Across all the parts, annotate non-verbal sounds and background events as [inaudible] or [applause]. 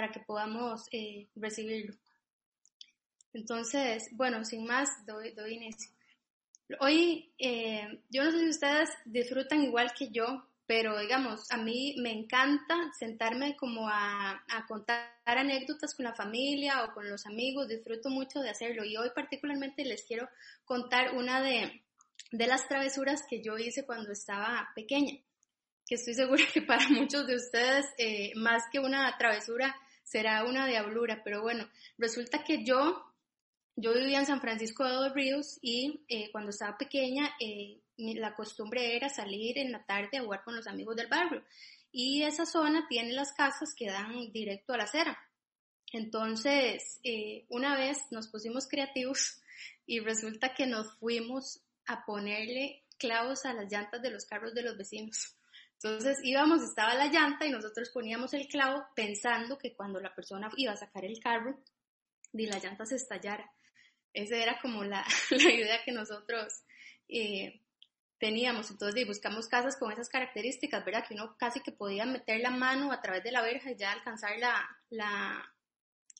para que podamos eh, recibirlo. Entonces, bueno, sin más, doy, doy inicio. Hoy, eh, yo no sé si ustedes disfrutan igual que yo, pero digamos, a mí me encanta sentarme como a, a, contar anécdotas con la familia o con los amigos, disfruto mucho de hacerlo y hoy particularmente les quiero contar una de, de las travesuras que yo hice cuando estaba pequeña, que estoy segura [laughs] que para muchos de ustedes eh, más que una travesura será una diablura, pero bueno, resulta que yo yo vivía en San Francisco de los Ríos y eh, cuando estaba pequeña eh, la costumbre era salir en la tarde a jugar con los amigos del barrio. Y esa zona tiene las casas que dan directo a la acera. Entonces, eh, una vez nos pusimos creativos y resulta que nos fuimos a ponerle clavos a las llantas de los carros de los vecinos. Entonces íbamos, estaba la llanta y nosotros poníamos el clavo pensando que cuando la persona iba a sacar el carro, y la llanta se estallara. Esa era como la, [laughs] la idea que nosotros eh, teníamos. Entonces buscamos casas con esas características, ¿verdad? Que uno casi que podía meter la mano a través de la verja y ya alcanzar la, la,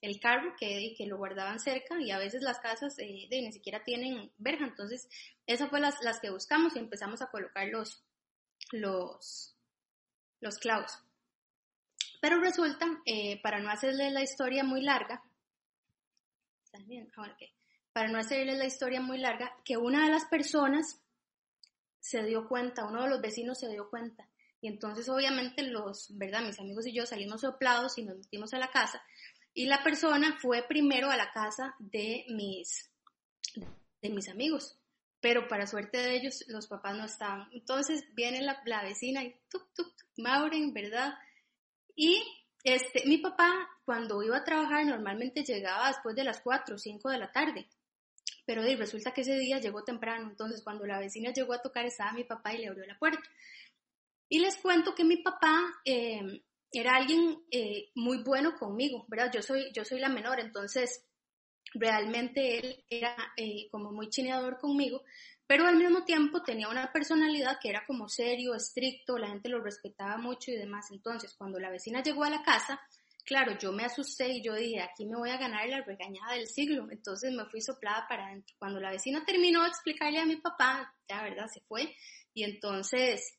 el carro que, que lo guardaban cerca y a veces las casas eh, de, ni siquiera tienen verja. Entonces esas fueron las, las que buscamos y empezamos a colocar los, los, los clavos. Pero resulta, eh, para no hacerle la historia muy larga, ah, para no hacerles la historia muy larga, que una de las personas se dio cuenta, uno de los vecinos se dio cuenta. Y entonces obviamente los, ¿verdad? Mis amigos y yo salimos soplados y nos metimos a la casa. Y la persona fue primero a la casa de mis, de mis amigos. Pero para suerte de ellos, los papás no estaban. Entonces viene la, la vecina y tuk, tuk, Mauren, ¿verdad? Y este, mi papá, cuando iba a trabajar, normalmente llegaba después de las 4 o 5 de la tarde pero resulta que ese día llegó temprano, entonces cuando la vecina llegó a tocar estaba mi papá y le abrió la puerta. Y les cuento que mi papá eh, era alguien eh, muy bueno conmigo, ¿verdad? Yo soy, yo soy la menor, entonces realmente él era eh, como muy chineador conmigo, pero al mismo tiempo tenía una personalidad que era como serio, estricto, la gente lo respetaba mucho y demás. Entonces, cuando la vecina llegó a la casa, Claro, yo me asusté y yo dije, aquí me voy a ganar la regañada del siglo. Entonces me fui soplada para adentro. Cuando la vecina terminó de explicarle a mi papá, ya verdad, se fue. Y entonces,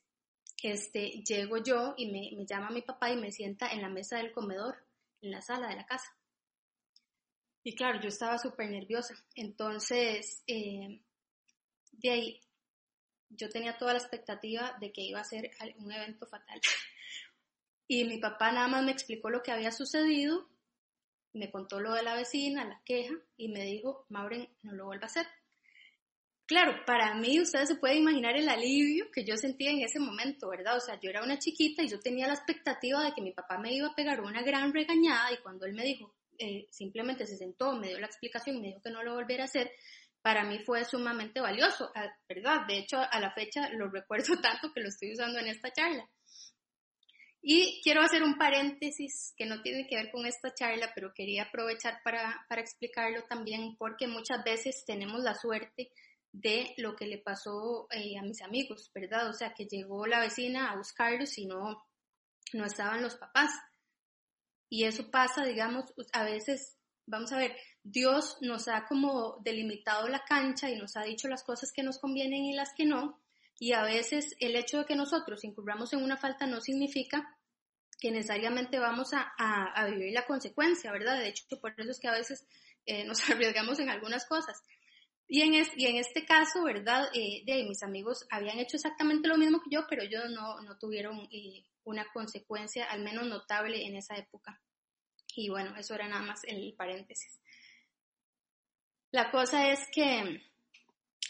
este, llego yo y me, me llama mi papá y me sienta en la mesa del comedor, en la sala de la casa. Y claro, yo estaba súper nerviosa. Entonces, eh, de ahí, yo tenía toda la expectativa de que iba a ser un evento fatal. [laughs] Y mi papá nada más me explicó lo que había sucedido, me contó lo de la vecina, la queja, y me dijo, Mauren, no lo vuelva a hacer. Claro, para mí ustedes se pueden imaginar el alivio que yo sentía en ese momento, ¿verdad? O sea, yo era una chiquita y yo tenía la expectativa de que mi papá me iba a pegar una gran regañada y cuando él me dijo, eh, simplemente se sentó, me dio la explicación y me dijo que no lo volviera a hacer, para mí fue sumamente valioso, ¿verdad? De hecho, a la fecha lo [laughs] recuerdo tanto que lo estoy usando en esta charla. Y quiero hacer un paréntesis que no tiene que ver con esta charla, pero quería aprovechar para, para explicarlo también porque muchas veces tenemos la suerte de lo que le pasó eh, a mis amigos, ¿verdad? O sea, que llegó la vecina a buscarlos y no, no estaban los papás. Y eso pasa, digamos, a veces, vamos a ver, Dios nos ha como delimitado la cancha y nos ha dicho las cosas que nos convienen y las que no, y a veces el hecho de que nosotros incurramos en una falta no significa que necesariamente vamos a, a, vivir la consecuencia, ¿verdad? De hecho, por eso es que a veces eh, [laughs] nos arriesgamos en algunas cosas. Y en, y en este caso, ¿verdad? Eh, de mis amigos habían hecho exactamente lo mismo que yo, pero ellos no, no tuvieron eh, una consecuencia, al menos notable en esa época. Y bueno, eso era nada más el paréntesis. La cosa es que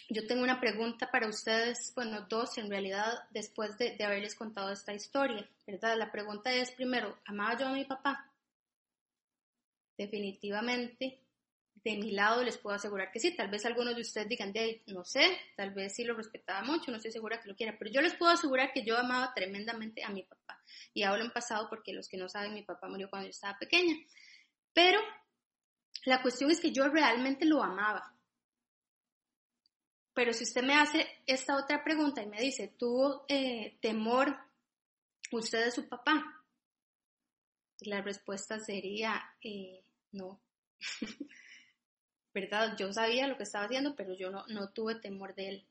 yo tengo una pregunta para ustedes, bueno, dos en realidad, después de, haberles contado esta historia, ¿verdad? La pregunta es, primero, ¿amaba yo a mi papá? Definitivamente, de mi lado les puedo asegurar que sí. Tal vez algunos de ustedes digan, de no sé, tal vez sí lo respetaba mucho, no estoy segura que lo quiera, pero yo les puedo asegurar que yo amaba tremendamente a mi papá. Y hablo en pasado porque los que no saben, mi papá murió cuando yo estaba pequeña. Pero la cuestión es que yo realmente lo amaba. Pero si usted me hace esta otra pregunta y me dice, ¿tuvo eh, temor usted de su papá? la respuesta sería eh, no. [laughs] ¿Verdad? Yo sabía lo que estaba haciendo, pero yo no, no tuve temor de él.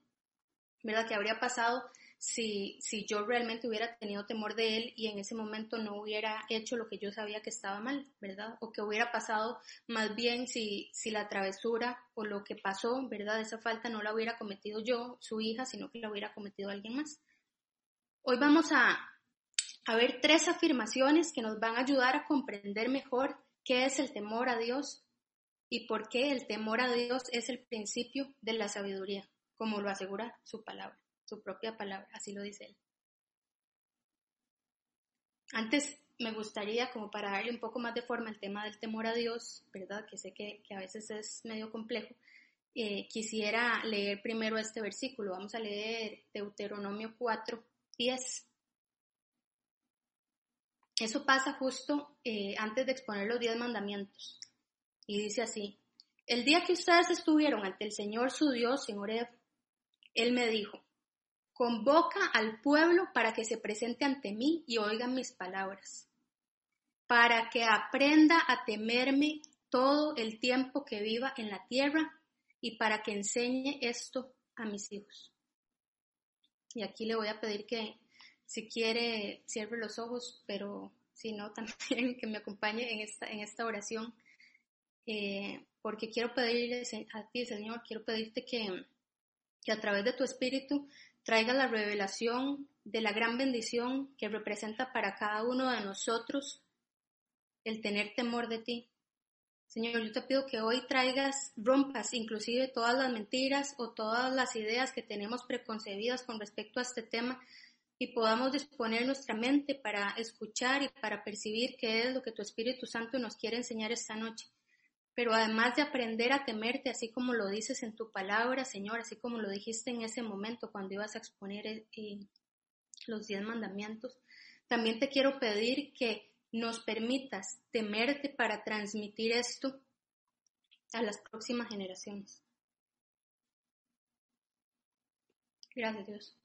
¿Verdad? ¿Qué habría pasado si, si yo realmente hubiera tenido temor de él y en ese momento no hubiera hecho lo que yo sabía que estaba mal, ¿verdad? O que hubiera pasado más bien si, si la travesura o lo que pasó, ¿verdad? Esa falta no la hubiera cometido yo, su hija, sino que la hubiera cometido alguien más. Hoy vamos a, a ver tres afirmaciones que nos van a ayudar a comprender mejor qué es el temor a Dios y por qué el temor a Dios es el principio de la sabiduría, como lo asegura su palabra su propia palabra, así lo dice él. Antes me gustaría, como para darle un poco más de forma al tema del temor a Dios, ¿verdad? Que sé que, a veces es medio complejo. Eh, quisiera leer primero este versículo. Vamos a leer Deuteronomio 4, 10. Eso pasa justo eh, antes de exponer los diez mandamientos. Y dice así, el día que ustedes estuvieron ante el Señor su Dios en Oreb, Él me dijo, Convoca al pueblo para que se presente ante mí y oigan mis palabras, para que aprenda a temerme todo el tiempo que viva en la tierra y para que enseñe esto a mis hijos. Y aquí le voy a pedir que si quiere cierre los ojos, pero si no, [laughs] también que me acompañe en esta, en esta oración, eh, porque quiero pedirle a ti, Señor, quiero pedirte que, que a través de tu espíritu traiga la revelación de la gran bendición que representa para cada uno de nosotros el tener temor de ti. Señor, yo te pido que hoy traigas, rompas inclusive todas las mentiras o todas las ideas que tenemos preconcebidas con respecto a este tema y podamos disponer nuestra mente para escuchar y para percibir qué es lo que tu Espíritu Santo nos quiere enseñar esta noche pero además de aprender a temerte, así como lo dices en tu palabra, Señor, así como lo dijiste en ese momento cuando ibas a exponer eh, los diez mandamientos, también te quiero pedir que nos permitas temerte para transmitir esto a las próximas generaciones. Gracias Dios.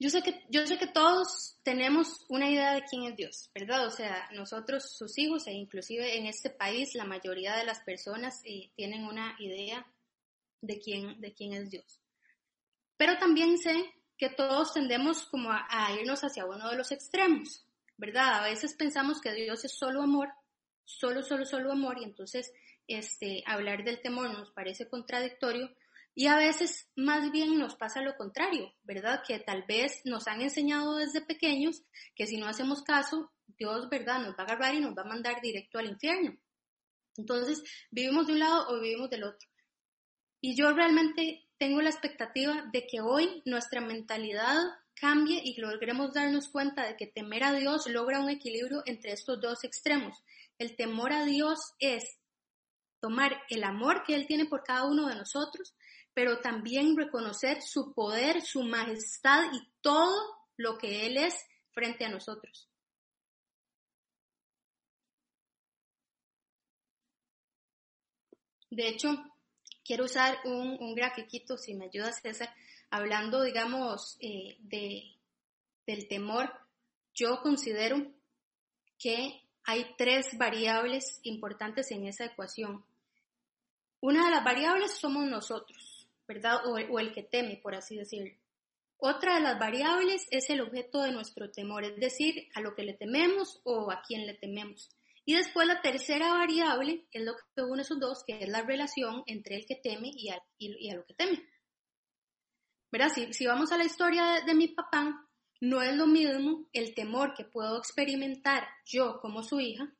Yo sé, que, yo sé que todos tenemos una idea de quién es Dios, ¿verdad? O sea, nosotros, sus hijos, e inclusive en este país, la mayoría de las personas eh, tienen una idea de quién, de quién es Dios. Pero también sé que todos tendemos como a, a irnos hacia uno de los extremos, ¿verdad? A veces pensamos que Dios es solo amor, solo, solo, solo amor, y entonces este, hablar del temor nos parece contradictorio, y a veces más bien nos pasa lo contrario, ¿verdad? Que tal vez nos han enseñado desde pequeños que si no hacemos caso, Dios, ¿verdad? Nos va a agarrar y nos va a mandar directo al infierno. Entonces, vivimos de un lado o vivimos del otro. Y yo realmente tengo la expectativa de que hoy nuestra mentalidad cambie y logremos darnos cuenta de que temer a Dios logra un equilibrio entre estos dos extremos. El temor a Dios es tomar el amor que Él tiene por cada uno de nosotros pero también reconocer su poder, su majestad y todo lo que Él es frente a nosotros. De hecho, quiero usar un, un grafiquito, si me ayuda César, hablando, digamos, eh, de, del temor. Yo considero que hay tres variables importantes en esa ecuación. Una de las variables somos nosotros. ¿Verdad? O, el que teme, por así decirlo. Otra de las variables es el objeto de nuestro temor, es decir, a lo que le tememos o a quién le tememos. Y después la tercera variable es lo que une esos dos, que es la relación entre el que teme y a, lo que teme. ¿Verdad? Si, si, vamos a la historia de, mi papá, no es lo mismo el temor que puedo experimentar yo como su hija,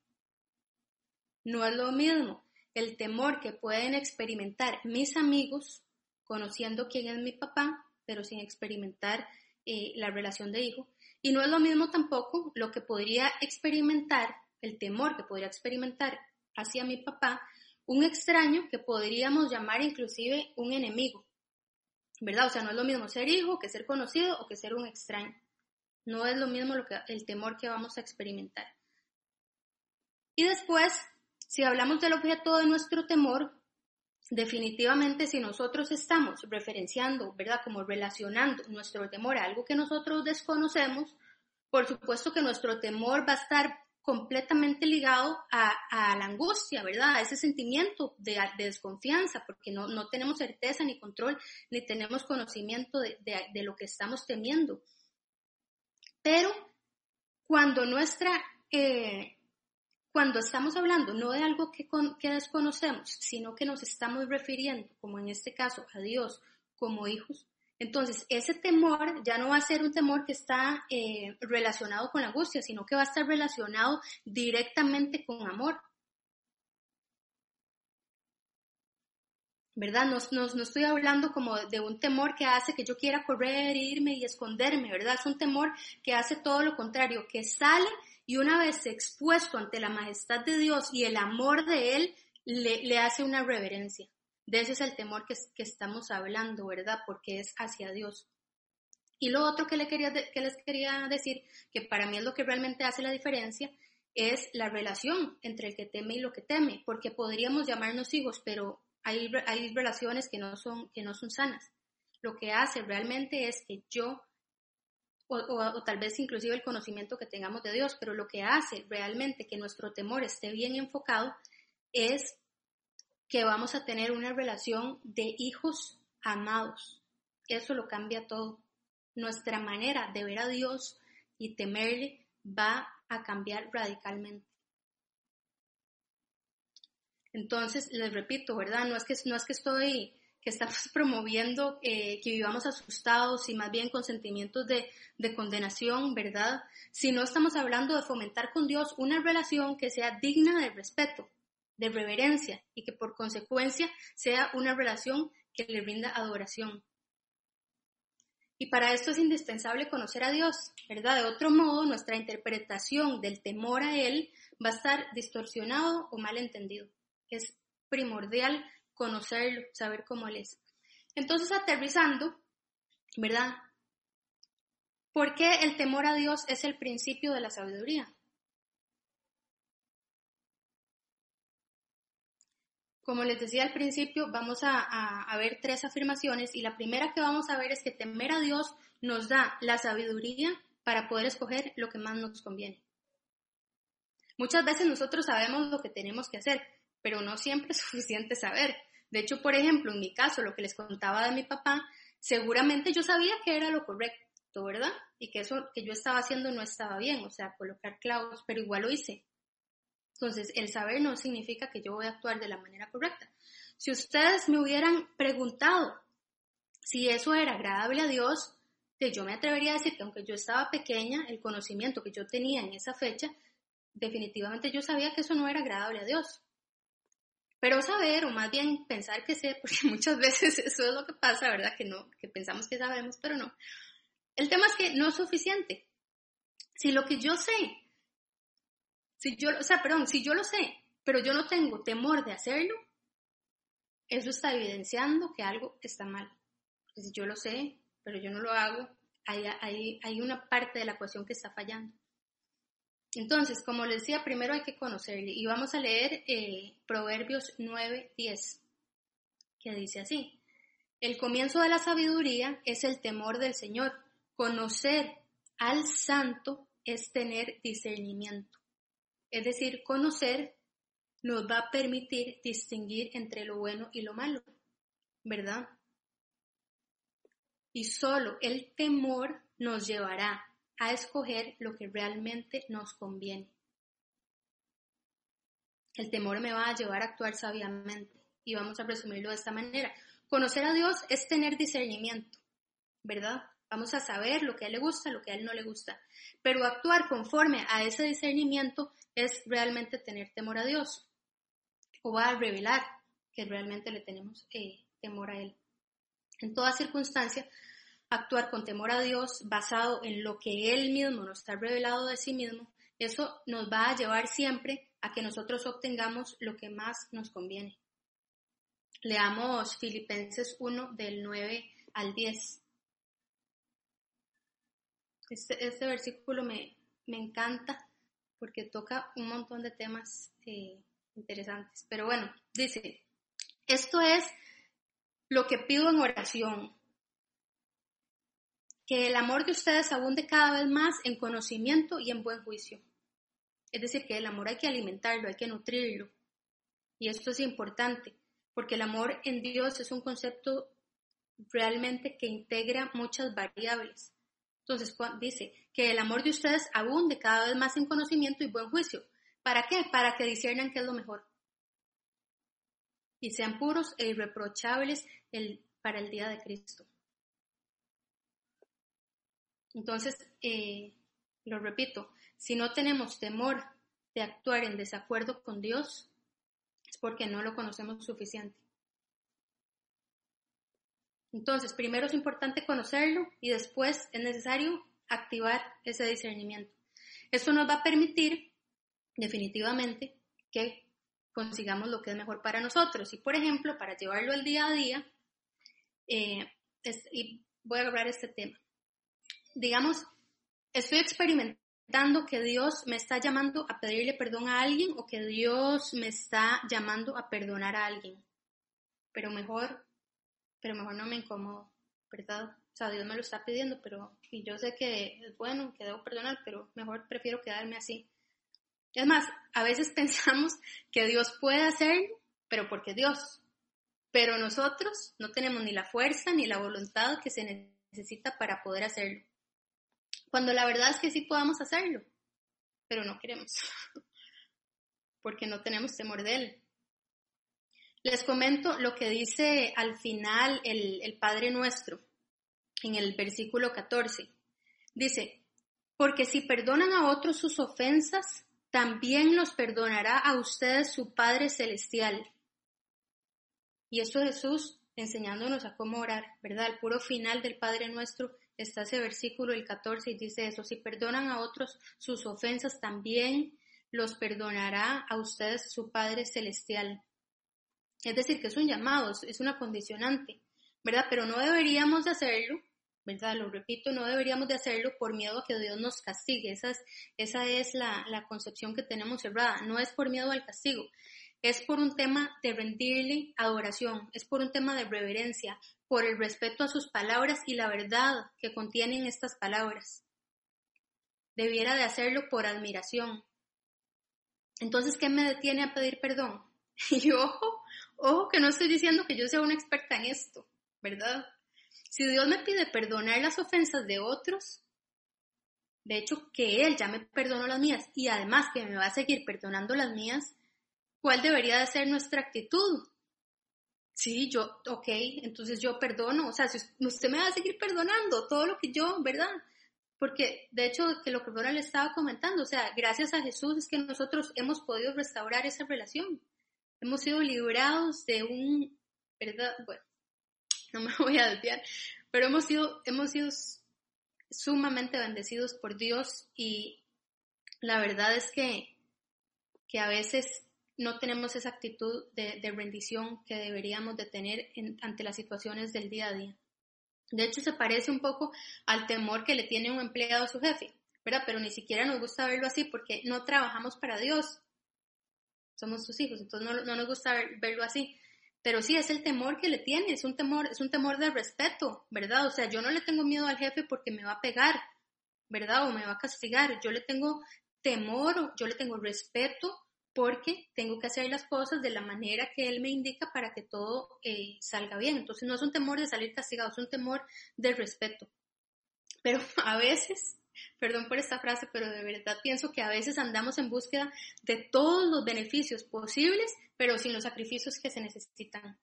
no es lo mismo el temor que pueden experimentar mis amigos conociendo quién es mi papá, pero sin experimentar eh, la relación de hijo. Y no es lo mismo tampoco lo que podría experimentar, el temor que podría experimentar hacia mi papá, un extraño que podríamos llamar inclusive un enemigo. ¿Verdad? O sea, no es lo mismo ser hijo que ser conocido o que ser un extraño. No es lo mismo lo que, el temor que vamos a experimentar. Y después, si hablamos del objeto de nuestro temor, definitivamente si nosotros estamos referenciando, ¿verdad? Como relacionando nuestro temor a algo que nosotros desconocemos, por supuesto que nuestro temor va a estar completamente ligado a, la angustia, ¿verdad? A ese sentimiento de, desconfianza, porque no, no, tenemos certeza ni control, ni tenemos conocimiento de, de lo que estamos temiendo. Pero cuando nuestra, eh, cuando estamos hablando no de algo que, desconocemos, sino que nos estamos refiriendo, como en este caso, a Dios como hijos, entonces, ese temor ya no va a ser un temor que está eh, relacionado con angustia, sino que va a estar relacionado directamente con amor. ¿Verdad? No, no, estoy hablando como de un temor que hace que yo quiera correr, irme y esconderme, ¿verdad? Es un temor que hace todo lo contrario, que sale y una vez expuesto ante la majestad de Dios y el amor de Él, le, hace una reverencia. De ese es el temor que, estamos hablando, ¿verdad? Porque es hacia Dios. Y lo otro que, le quería, que les quería decir, que para mí es lo que realmente hace la diferencia, es la relación entre el que teme y lo que teme, porque podríamos llamarnos hijos, pero hay, relaciones que no son sanas. Lo que hace realmente es que yo, o, tal vez inclusive el conocimiento que tengamos de Dios, pero lo que hace realmente que nuestro temor esté bien enfocado es que vamos a tener una relación de hijos amados. Eso lo cambia todo. Nuestra manera de ver a Dios y temerle va a cambiar radicalmente. Entonces, les repito, ¿verdad? No es que, no es que estoy, que estamos [laughs] promoviendo eh, que vivamos asustados y más bien con sentimientos de, de condenación, ¿verdad? Sino estamos hablando de fomentar con Dios una relación que sea digna de respeto, de reverencia y que por consecuencia sea una relación que le brinda adoración. Y para esto es indispensable conocer a Dios, ¿verdad? De otro modo, nuestra interpretación del temor a Él va a estar distorsionado o mal entendido. Es primordial conocerlo, saber cómo Él es. Entonces, aterrizando, ¿verdad? ¿Por qué el temor a Dios es el principio de la sabiduría? Como les decía al principio, vamos a, ver tres afirmaciones y la primera que vamos a ver es que temer a Dios nos da la sabiduría para poder escoger lo que más nos conviene. Muchas veces nosotros sabemos lo que tenemos que hacer, pero no siempre es [laughs] suficiente saber. De hecho, por ejemplo, en mi caso, lo que les contaba de mi papá, seguramente yo sabía que era lo correcto, ¿verdad? Y que eso que yo estaba haciendo no estaba bien, o sea, colocar clavos, pero igual lo hice. Entonces, el saber no significa que yo voy a actuar de la manera correcta. Si ustedes me hubieran preguntado si eso era agradable a Dios, yo me atrevería a decir que aunque yo estaba pequeña, el conocimiento que yo tenía en esa fecha, definitivamente yo sabía que eso no era agradable a Dios. Pero saber, o más bien pensar que sé, [laughs] porque muchas veces eso es lo que pasa, ¿verdad? Que no, que pensamos que sabemos, pero no. El tema es que no es suficiente. Si lo que yo sé si yo, o sea, perdón, si yo lo sé, pero yo no tengo temor de hacerlo, eso está evidenciando que algo está mal. Si yo lo sé, pero yo no lo hago, hay, hay, hay una parte de la ecuación que está fallando. Entonces, como les decía, primero hay que conocerle y vamos a leer eh, Proverbios 9, 10, que dice así. El comienzo de la sabiduría es el temor del Señor. Conocer al santo es tener discernimiento. Es decir, conocer nos va a permitir distinguir entre lo bueno y lo malo, ¿verdad? Y solo el temor nos llevará a escoger lo que realmente nos conviene. El temor me va a llevar a actuar sabiamente y vamos a resumirlo de esta manera. Conocer a Dios es tener discernimiento, ¿verdad? Vamos a saber lo que a él le gusta, lo que a él no le gusta. Pero actuar conforme a ese discernimiento es realmente tener temor a Dios o va a revelar que realmente le tenemos eh, temor a Él. En toda circunstancia, actuar con temor a Dios basado en lo que Él mismo nos ha revelado de sí mismo, eso nos va a llevar siempre a que nosotros obtengamos lo que más nos conviene. Leamos Filipenses 1 del 9 al 10. Este, este versículo me, me encanta porque toca un montón de temas eh, interesantes. Pero bueno, dice, esto es lo que pido en oración, que el amor de ustedes abunde cada vez más en conocimiento y en buen juicio, Es decir, que el amor hay que alimentarlo, hay que nutrirlo. Y esto es importante, porque el amor en Dios es un concepto realmente que integra muchas variables. Entonces dice que el amor de ustedes abunde cada vez más en conocimiento y buen juicio. ¿Para qué? Para que discernan qué es lo mejor. Y sean puros e irreprochables para el día de Cristo. Entonces, eh, lo repito, si no tenemos temor de actuar en desacuerdo con Dios, es porque no lo conocemos suficiente. Entonces, primero es importante conocerlo y después es necesario activar ese discernimiento. Esto nos va a permitir definitivamente que consigamos lo que es mejor para nosotros. Y por ejemplo, para llevarlo al día a día, eh, y voy a hablar este tema. Digamos, estoy experimentando que Dios me está llamando a pedirle perdón a alguien o que Dios me está llamando a perdonar a alguien. Pero mejor pero mejor no me incomodo, ¿verdad? O sea, Dios me lo está pidiendo, pero y yo sé que es bueno, que debo perdonar, pero mejor prefiero quedarme así. Es más, a veces [laughs] pensamos que Dios puede hacerlo, pero porque Dios. Pero nosotros no tenemos ni la fuerza ni la voluntad que se necesita para poder hacerlo. Cuando la verdad es que sí podamos hacerlo, pero no queremos, [laughs] porque no tenemos temor de Él. Les comento lo que dice al final el, Padre Nuestro en el versículo 14. Dice, porque si perdonan a otros sus ofensas, también los perdonará a ustedes su Padre Celestial. Y eso Jesús enseñándonos a cómo orar, ¿verdad? Al puro final del Padre Nuestro está ese versículo, el 14, y dice eso, si perdonan a otros sus ofensas, también los perdonará a ustedes su Padre Celestial. Es decir, que es un llamado, es una condicionante, ¿verdad? Pero no deberíamos de hacerlo, ¿verdad? Lo repito, no deberíamos de hacerlo por miedo a que Dios nos castigue. Esa es, la, la concepción que tenemos cerrada. No es por miedo al castigo, es por un tema de rendirle adoración, es por un tema de reverencia, por el respeto a sus palabras y la verdad que contienen estas palabras. Debiera de hacerlo por admiración. Entonces, ¿qué me detiene a pedir perdón? [laughs] Y ojo, ojo que no estoy diciendo que yo sea una experta en esto, ¿verdad? Si Dios me pide perdonar las ofensas de otros, de hecho que Él ya me perdonó las mías y además que me va a seguir perdonando las mías, ¿cuál debería de ser nuestra actitud? Sí, yo, ok, entonces yo perdono, o sea, si usted me va a seguir perdonando todo lo que yo, ¿verdad? Porque de hecho, que lo que ahora le estaba comentando, o sea, gracias a Jesús es que nosotros hemos podido restaurar esa relación hemos sido librados de un, ¿verdad? Bueno, [laughs] no me voy a desviar, pero hemos sido, hemos sido sumamente bendecidos por Dios y la verdad es que, que a veces no tenemos esa actitud de, rendición que deberíamos de tener ante las situaciones del día a día. De hecho, se parece un poco al temor que le tiene un empleado a su jefe, ¿verdad? Pero ni siquiera nos gusta verlo así porque no trabajamos para Dios, somos sus hijos, entonces no, nos gusta verlo así. Pero sí, es el temor que le tiene, es un temor, es un temor de respeto, ¿verdad? O sea, yo no le tengo miedo al jefe porque me va a pegar, ¿verdad? O me va a castigar. Yo le tengo temor, yo le tengo respeto porque tengo que hacer las cosas de la manera que él me indica para que todo eh, salga bien. Entonces no es un temor de salir castigado, es un temor de respeto. Pero [laughs] a veces Perdón por esta frase, pero de verdad pienso que a veces andamos en búsqueda de todos los beneficios posibles, pero sin los sacrificios que se necesitan.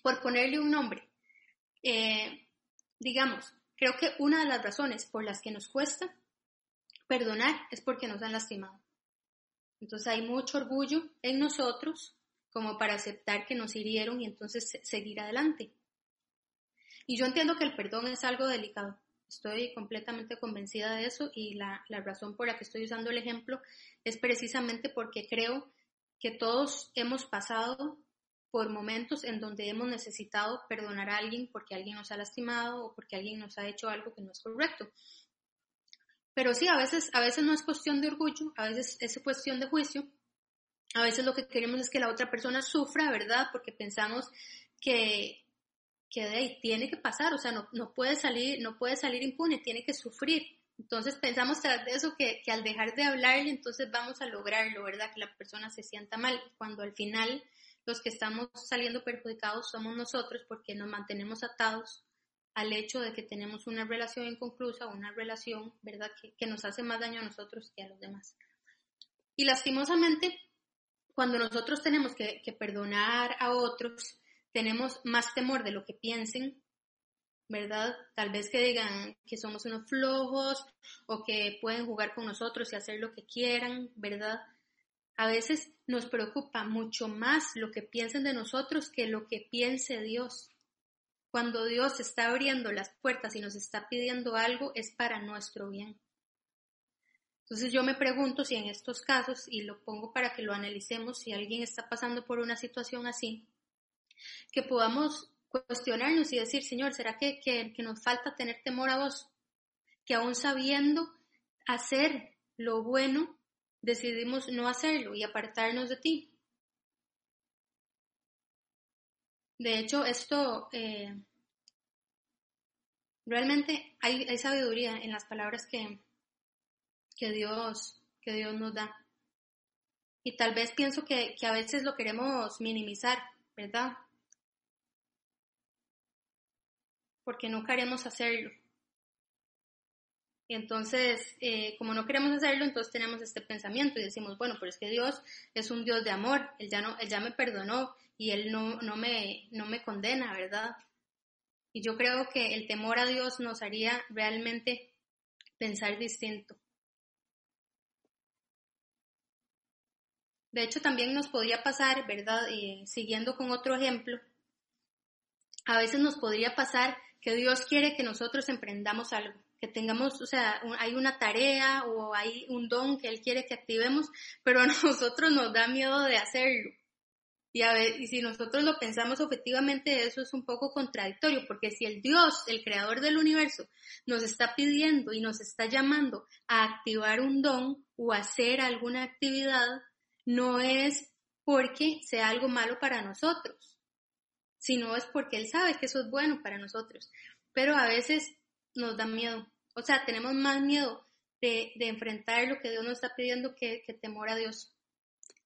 Por ponerle un nombre, eh, digamos, creo que una de las razones por las que nos cuesta perdonar es porque nos han lastimado. Entonces hay mucho orgullo en nosotros como para aceptar que nos hirieron y entonces seguir adelante. Y yo entiendo que el perdón es algo delicado, Estoy completamente convencida de eso y la, razón por la que estoy usando el ejemplo es precisamente porque creo que todos hemos pasado por momentos en donde hemos necesitado perdonar a alguien porque alguien nos ha lastimado o porque alguien nos ha hecho algo que no es correcto. Pero sí, a veces, a veces no es cuestión de orgullo, a veces es cuestión de juicio. A veces lo que queremos es que la otra persona sufra, ¿verdad? Porque pensamos que, que de ahí tiene que pasar, o sea, no, no, puede salir, no puede salir impune, tiene que sufrir, Entonces pensamos tras de eso que, que, al dejar de hablarle, entonces vamos a lograrlo, ¿verdad? Que la persona se sienta mal, cuando al final los que estamos saliendo perjudicados somos nosotros porque nos mantenemos atados al hecho de que tenemos una relación inconclusa, una relación, ¿verdad?, que, nos hace más daño a nosotros que a los demás. Y lastimosamente, cuando nosotros tenemos que perdonar a otros, tenemos más temor de lo que piensen, ¿verdad? Tal vez que digan que somos unos flojos o que pueden jugar con nosotros y hacer lo que quieran, ¿verdad? A veces nos preocupa mucho más lo que piensen de nosotros que lo que piense Dios. Cuando Dios está abriendo las puertas y nos está pidiendo algo, es para nuestro bien. Entonces yo me pregunto si en estos casos, y lo pongo para que lo analicemos, si alguien está pasando por una situación así, que podamos cuestionarnos y decir, Señor, ¿será que, que, nos falta tener temor a vos? Que aún sabiendo hacer lo bueno, decidimos no hacerlo y apartarnos de ti. De hecho, esto eh, realmente hay, hay, sabiduría en las palabras que, que, Dios, que Dios nos da. Y tal vez pienso que, que a veces lo queremos minimizar, ¿verdad? Porque no queremos hacerlo. Entonces, eh, como no queremos hacerlo, entonces tenemos este pensamiento y decimos, bueno, pero es que Dios es un Dios de amor, Él ya, no, él ya me perdonó y Él no, me, condena, ¿verdad? Y yo creo que el temor a Dios nos haría realmente pensar distinto. De hecho, también nos podría pasar, ¿verdad? Siguiendo con otro ejemplo, a veces nos podría pasar que Dios quiere que nosotros emprendamos algo, que tengamos, o sea, hay una tarea o hay un don que Él quiere que activemos, pero a [laughs] nosotros nos da miedo de hacerlo. Y, a ver, y si nosotros lo pensamos objetivamente, eso es un poco contradictorio, porque si el Dios, el creador del universo, nos está pidiendo y nos está llamando a activar un don o hacer alguna actividad, no es porque sea algo malo para nosotros, sino es porque Él sabe que eso es bueno para nosotros. Pero a veces nos da miedo, o sea, tenemos más miedo de, enfrentar lo que Dios nos está pidiendo que, temor a Dios.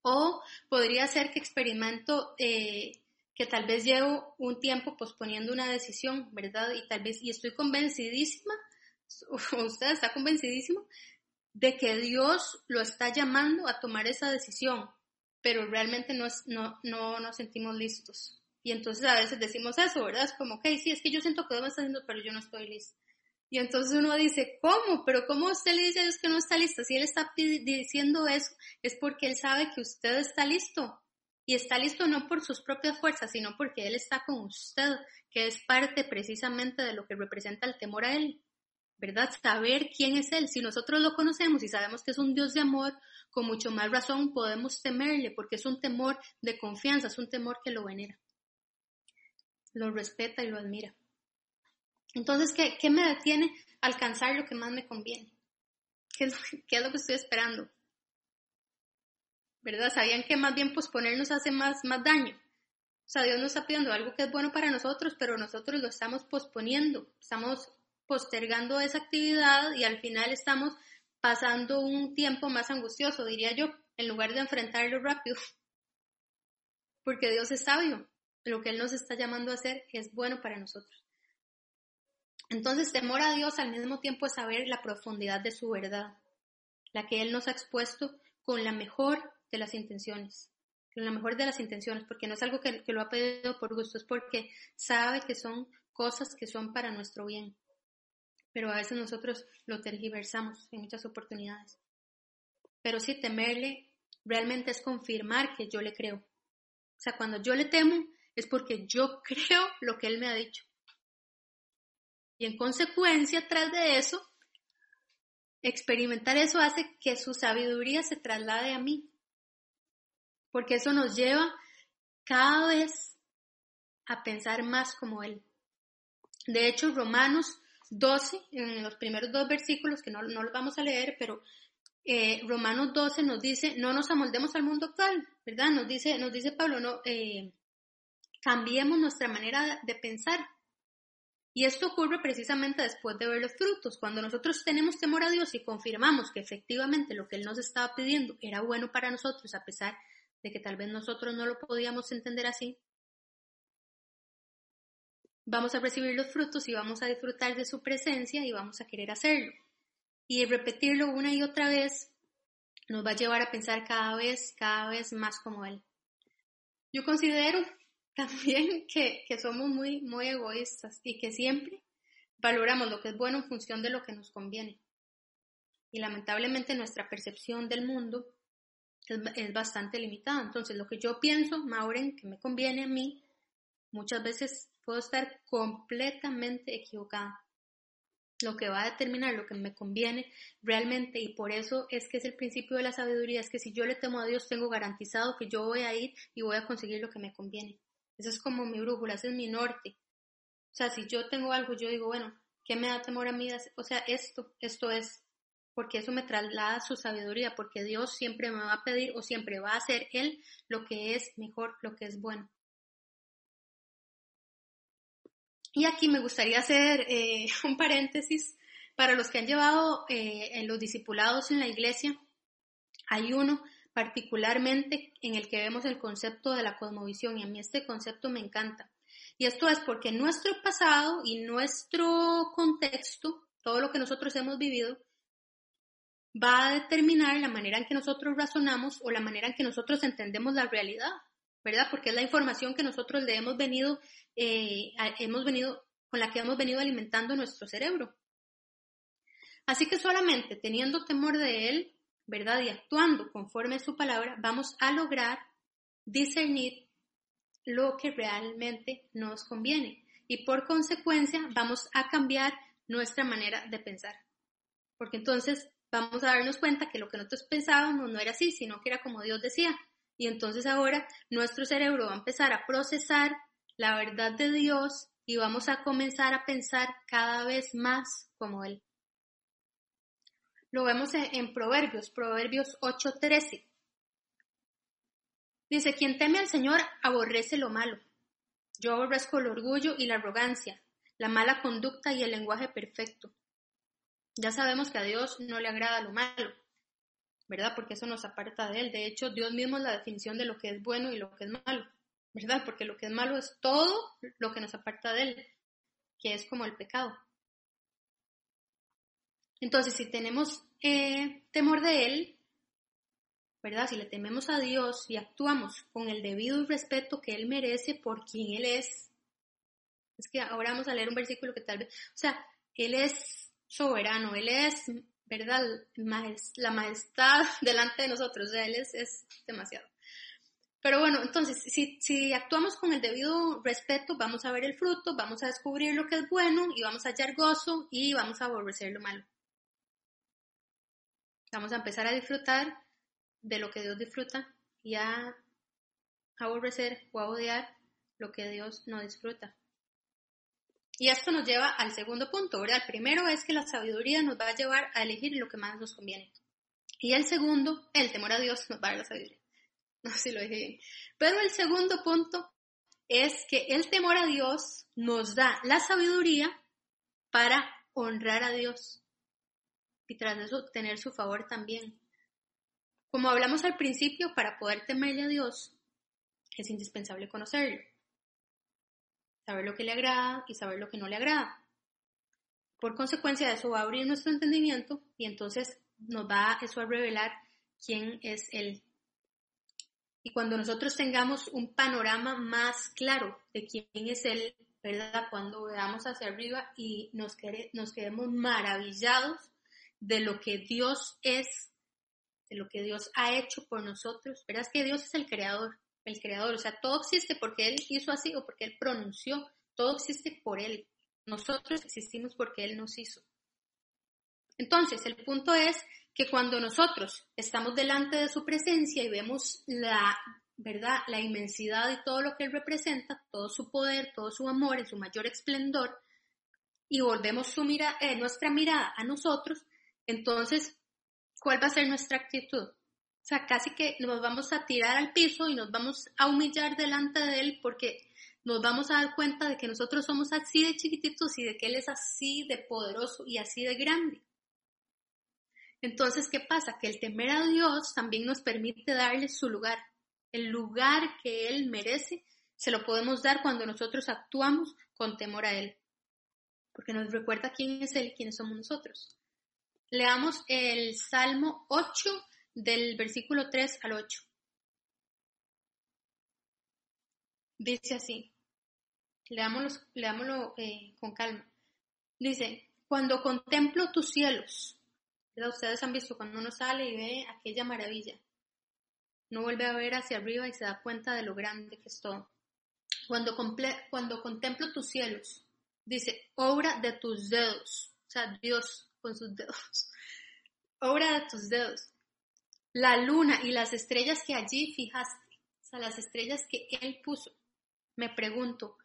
O podría ser que experimento eh, que tal vez llevo un tiempo posponiendo una decisión, ¿verdad? Y tal vez, y estoy convencidísima, [laughs] usted está convencidísimo de que Dios lo está llamando a tomar esa decisión, pero realmente no, no, no nos sentimos listos. Y entonces a veces decimos eso, ¿verdad? Es como, ok, sí, es que yo siento que Dios me está haciendo, pero yo no estoy listo. Y entonces uno dice, ¿cómo? Pero ¿cómo usted le dice a Dios que no está listo? Si Él está diciendo eso, es porque Él sabe que usted está listo. Y está listo no por sus propias fuerzas, sino porque Él está con usted, que es parte precisamente de lo que representa el temor a Él. ¿verdad? Saber quién es Él. Si nosotros lo conocemos y sabemos que es un Dios de amor, con mucho más razón podemos temerle, porque es un temor de confianza, es un temor que lo venera, lo respeta y lo admira. Entonces, ¿qué, me detiene a alcanzar lo que más me conviene? ¿Qué es, ¿Qué es, lo que estoy esperando? ¿Verdad? ¿Sabían que más bien posponernos hace más, más daño? O sea, Dios nos está pidiendo algo que es bueno para nosotros, pero nosotros lo estamos posponiendo, estamos postergando esa actividad y al final estamos pasando un tiempo más angustioso, diría yo, en lugar de enfrentarlo rápido. [laughs] Porque Dios es sabio, lo que Él nos está llamando a hacer es bueno para nosotros. Entonces, temor a Dios al mismo tiempo es saber la profundidad de su verdad, la que Él nos ha expuesto con la mejor de las intenciones, con la mejor de las intenciones, porque no es algo que, lo ha pedido por gusto, es porque sabe que son cosas que son para nuestro bien pero a veces nosotros lo tergiversamos en muchas oportunidades. Pero sí, temerle realmente es confirmar que yo le creo. O sea, cuando yo le temo es porque yo creo lo que él me ha dicho. Y en consecuencia, tras de eso, experimentar eso hace que su sabiduría se traslade a mí. Porque eso nos lleva cada vez a pensar más como Él. De hecho, Romanos 12, en los primeros dos versículos, que no, no los vamos a leer, pero eh, Romanos 12 nos dice, no nos amoldemos al mundo actual, ¿verdad? Nos dice, nos dice Pablo, no, eh, cambiemos nuestra manera de pensar. Y esto ocurre precisamente después de ver los frutos. Cuando nosotros tenemos temor a Dios y confirmamos que efectivamente lo que Él nos estaba pidiendo era bueno para nosotros, a pesar de que tal vez nosotros no lo podíamos entender así, vamos a recibir los frutos y vamos a disfrutar de su presencia y vamos a querer hacerlo. Y repetirlo una y otra vez nos va a llevar a pensar cada vez, cada vez más como Él. Yo considero también [laughs] que, somos muy, muy egoístas y que siempre valoramos lo que es bueno en función de lo que nos conviene. Y lamentablemente nuestra percepción del mundo es, es, bastante limitada. Entonces, lo que yo pienso, Mauren, que me conviene a mí, muchas veces puedo estar completamente equivocada. Lo que va a determinar lo que me conviene realmente, y por eso es que es el principio de la sabiduría, es que si yo le temo a Dios, tengo garantizado que yo voy a ir y voy a conseguir lo que me conviene. Esa es como mi brújula, ese es mi norte. O sea, si yo tengo algo, yo digo, bueno, ¿qué me da temor a mí? O sea, esto, esto es, porque eso me traslada su sabiduría, porque Dios siempre me va a pedir o siempre va a hacer Él lo que es mejor, lo que es bueno. Y aquí me gustaría hacer eh, [laughs] un paréntesis para los que han llevado eh, en los discipulados en la iglesia. Hay uno particularmente en el que vemos el concepto de la cosmovisión y a mí este concepto me encanta. Y esto es porque nuestro pasado y nuestro contexto, todo lo que nosotros hemos vivido, va a determinar la manera en que nosotros razonamos o la manera en que nosotros entendemos la realidad, ¿verdad? Porque es la información que nosotros le hemos venido, eh, hemos venido, con la que hemos venido alimentando nuestro cerebro. Así que solamente teniendo temor de Él, ¿verdad? Y actuando conforme a su palabra, vamos a lograr discernir lo que realmente nos conviene. Y por consecuencia vamos a cambiar nuestra manera de pensar. Porque entonces vamos a darnos cuenta que lo que nosotros pensábamos no era así, sino que era como Dios decía. Y entonces ahora nuestro cerebro va a empezar a procesar la verdad de Dios y vamos a comenzar a pensar cada vez más como Él. Lo vemos en, Proverbios, Proverbios 8:13. Dice, quien teme al Señor aborrece lo malo. Yo aborrezco el orgullo y la arrogancia, la mala conducta y el lenguaje perfecto. Ya sabemos que a Dios no le agrada lo malo, ¿verdad? Porque eso nos aparta de Él. De hecho, Dios mismo es la definición de lo que es bueno y lo que es malo, ¿verdad? Porque lo que es malo es todo lo que nos aparta de Él, que es como el pecado. Entonces, si tenemos eh, temor de Él, ¿verdad? Si le tememos a Dios y actuamos con el debido respeto que Él merece por quien Él es, es que ahora vamos a leer un versículo que tal vez, o sea, Él es soberano, Él es, ¿verdad? La majestad [laughs] delante de nosotros, o sea, Él es, es demasiado. Pero bueno, entonces, si, si, actuamos con el debido respeto, vamos a ver el fruto, vamos a descubrir lo que es bueno y vamos a hallar gozo y vamos a aborrecer lo malo. Vamos a empezar a disfrutar de lo que Dios disfruta y a aborrecer o a odiar lo que Dios no disfruta. Y esto nos lleva al segundo punto, ¿verdad? El primero es que la sabiduría nos va a llevar a elegir lo que más nos conviene. Y el segundo, el temor a Dios nos va a dar la sabiduría. [laughs] No sé si lo dije bien. Pero el segundo punto es que el temor a Dios nos da la sabiduría para honrar a Dios y tras eso tener su favor también. Como hablamos al principio, para poder temerle a Dios es indispensable conocerlo, saber lo que le agrada y saber lo que no le agrada. Por consecuencia de eso va a abrir nuestro entendimiento y entonces nos va eso a revelar quién es Él. Y cuando nosotros tengamos un panorama más claro de quién es Él, ¿verdad? Cuando veamos hacia arriba y nos, nos quedemos maravillados de lo que Dios es, de lo que Dios ha hecho por nosotros. Verás que Dios es el creador, el creador, o sea, todo existe porque Él hizo así o porque Él pronunció, todo existe por Él. Nosotros existimos porque Él nos hizo. Entonces, el punto es que cuando nosotros estamos delante de su presencia y vemos la verdad, la inmensidad y todo lo que Él representa, todo su poder, todo su amor en su mayor esplendor, y volvemos su mira, eh, nuestra mirada a nosotros, entonces, ¿cuál va a ser nuestra actitud? O sea, casi que nos vamos a tirar al piso y nos vamos a humillar delante de Él porque nos vamos a dar cuenta de que nosotros somos así de chiquititos y de que Él es así de poderoso y así de grande. Entonces, ¿qué pasa? Que el temer a Dios también nos permite darle su lugar. El lugar que Él merece se lo podemos dar cuando nosotros actuamos con temor a Él. Porque nos recuerda quién es Él y quiénes somos nosotros. Leamos el Salmo 8 del versículo 3 al 8. Dice así, leámoslo, eh, con calma. Dice, cuando contemplo tus cielos, ustedes han visto cuando uno sale y ve aquella maravilla, no vuelve a ver hacia arriba y se da cuenta de lo grande que es todo. Cuando, cuando contemplo tus cielos, dice, obra de tus dedos, o sea, Dios con sus dedos, [laughs] obra de tus dedos, la luna y las estrellas que allí fijaste, o sea, las estrellas que Él puso. Me pregunto,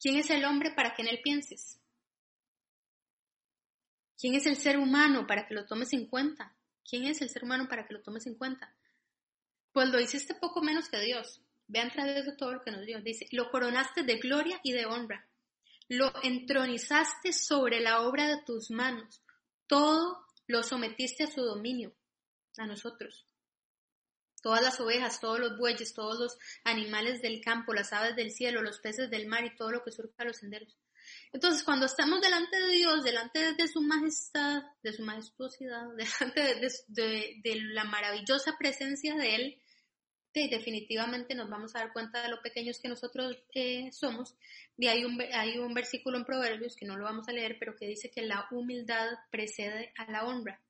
¿quién es el hombre para que en él pienses? ¿Quién es el ser humano para que lo tomes en cuenta? ¿Quién es el ser humano para que lo tomes en cuenta? Pues lo hiciste poco menos que Dios. Vean a través de todo lo que nos dio. Dice, lo coronaste de gloria y de honra. Lo entronizaste sobre la obra de tus manos. Todo lo sometiste a su dominio, a nosotros todas las ovejas, todos los bueyes, todos los animales del campo, las aves del cielo, los peces del mar y todo lo que surca los senderos. Entonces, cuando estamos delante de Dios, delante de su majestad, de su majestuosidad, [laughs] delante de, la maravillosa presencia de Él, definitivamente nos vamos a dar cuenta de lo pequeños que nosotros eh, somos. Y hay un, hay un versículo en Proverbios que no lo vamos a leer, pero que dice que la humildad precede a la honra.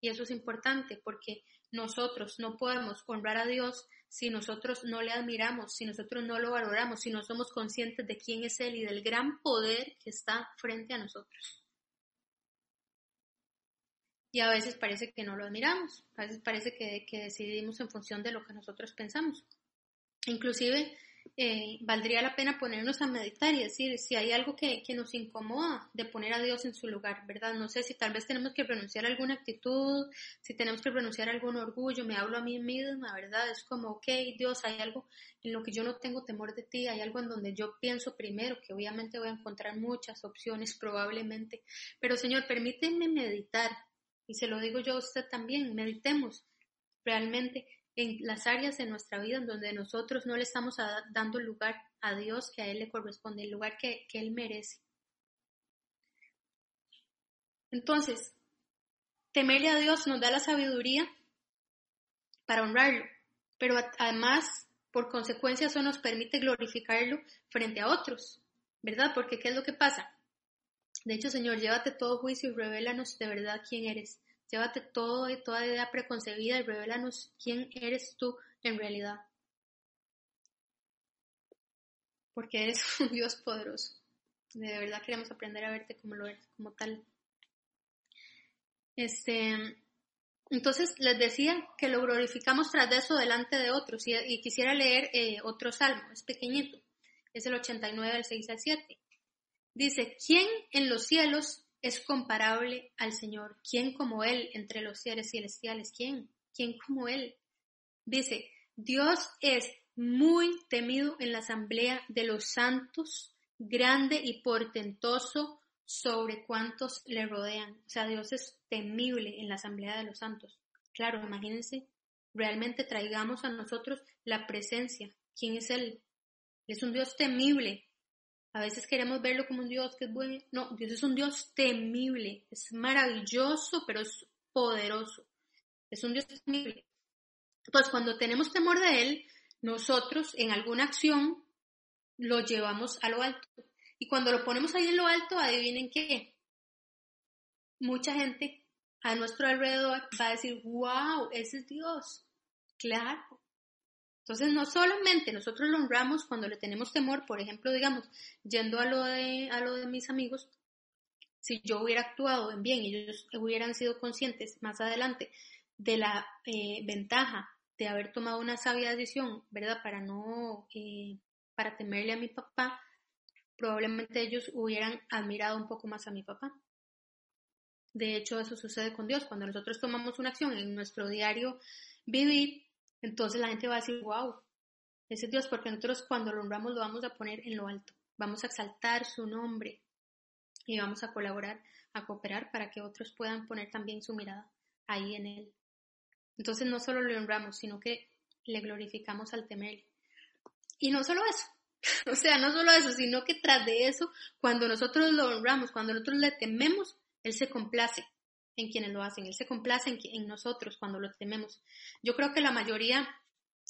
Y eso es importante porque nosotros no podemos honrar a Dios si nosotros no le admiramos, si nosotros no lo valoramos, si no somos conscientes de quién es Él y del gran poder que está frente a nosotros. Y a veces parece que no lo admiramos, a veces parece que, que decidimos en función de lo que nosotros pensamos. Inclusive eh, valdría la pena ponernos a meditar y decir si hay algo que, nos incomoda de poner a Dios en su lugar, ¿verdad? No sé si tal vez tenemos que renunciar a alguna actitud, si tenemos que renunciar a algún orgullo, me hablo a mí misma, ¿verdad? Es como, ok, Dios, hay algo en lo que yo no tengo temor de ti, hay algo en donde yo pienso primero, que obviamente voy a encontrar muchas opciones probablemente, pero Señor, permíteme meditar, y se lo digo yo a usted también, meditemos realmente en las áreas de nuestra vida en donde nosotros no le estamos dando lugar a Dios que a Él le corresponde, el lugar que, Él merece. Entonces, temerle a Dios nos da la sabiduría para honrarlo, pero además, por consecuencia, eso nos permite glorificarlo frente a otros, ¿verdad? Porque ¿qué es lo que pasa? De hecho, Señor, llévate todo juicio y revélanos de verdad quién eres. Llévate todo y toda idea preconcebida y revelanos quién eres tú en realidad. Porque eres [laughs] un Dios poderoso. De verdad queremos aprender a verte como lo eres, como tal. Este, entonces les decía que lo glorificamos tras de eso delante de otros y, quisiera leer eh, otro salmo, es pequeñito, es el 89 del 6 al 7. Dice, ¿quién en los cielos es comparable al Señor. ¿Quién como Él entre los seres celestiales? ¿Quién? ¿Quién como Él? Dice, Dios es muy temido en la asamblea de los santos, grande y portentoso sobre cuantos le rodean. O sea, Dios es temible en la asamblea de los santos. Claro, imagínense, realmente traigamos a nosotros la presencia. ¿Quién es Él? Es un Dios temible, a veces queremos verlo como un Dios que es bueno. No, Dios es un Dios temible, es maravilloso, pero es poderoso. Es un Dios temible. Pues cuando tenemos temor de Él, nosotros en alguna acción lo llevamos a lo alto. Y cuando lo ponemos ahí en lo alto, adivinen qué. Mucha gente a nuestro alrededor va a decir, wow, ese es Dios. Claro, entonces, no solamente nosotros lo honramos cuando le tenemos temor, por ejemplo, digamos, yendo a lo de, a lo de mis amigos, si yo hubiera actuado en bien y ellos hubieran sido conscientes más adelante de la eh, ventaja de haber tomado una sabia decisión, ¿verdad? Para no, eh, para temerle a mi papá, probablemente ellos hubieran admirado un poco más a mi papá. De hecho, eso sucede con Dios. Cuando nosotros tomamos una acción en nuestro diario vivir, entonces la gente va a decir, wow, Ese es Dios porque nosotros cuando lo honramos lo vamos a poner en lo alto. Vamos a exaltar su nombre y vamos a colaborar, a cooperar para que otros puedan poner también su mirada ahí en Él. Entonces no solo le honramos, sino que le glorificamos al temer. Y no solo eso, [laughs] o sea, no solo eso, sino que tras de eso, cuando nosotros lo honramos, cuando nosotros le tememos, Él se complace en quienes lo hacen, Él se complace en, nosotros cuando lo tememos. Yo creo que la mayoría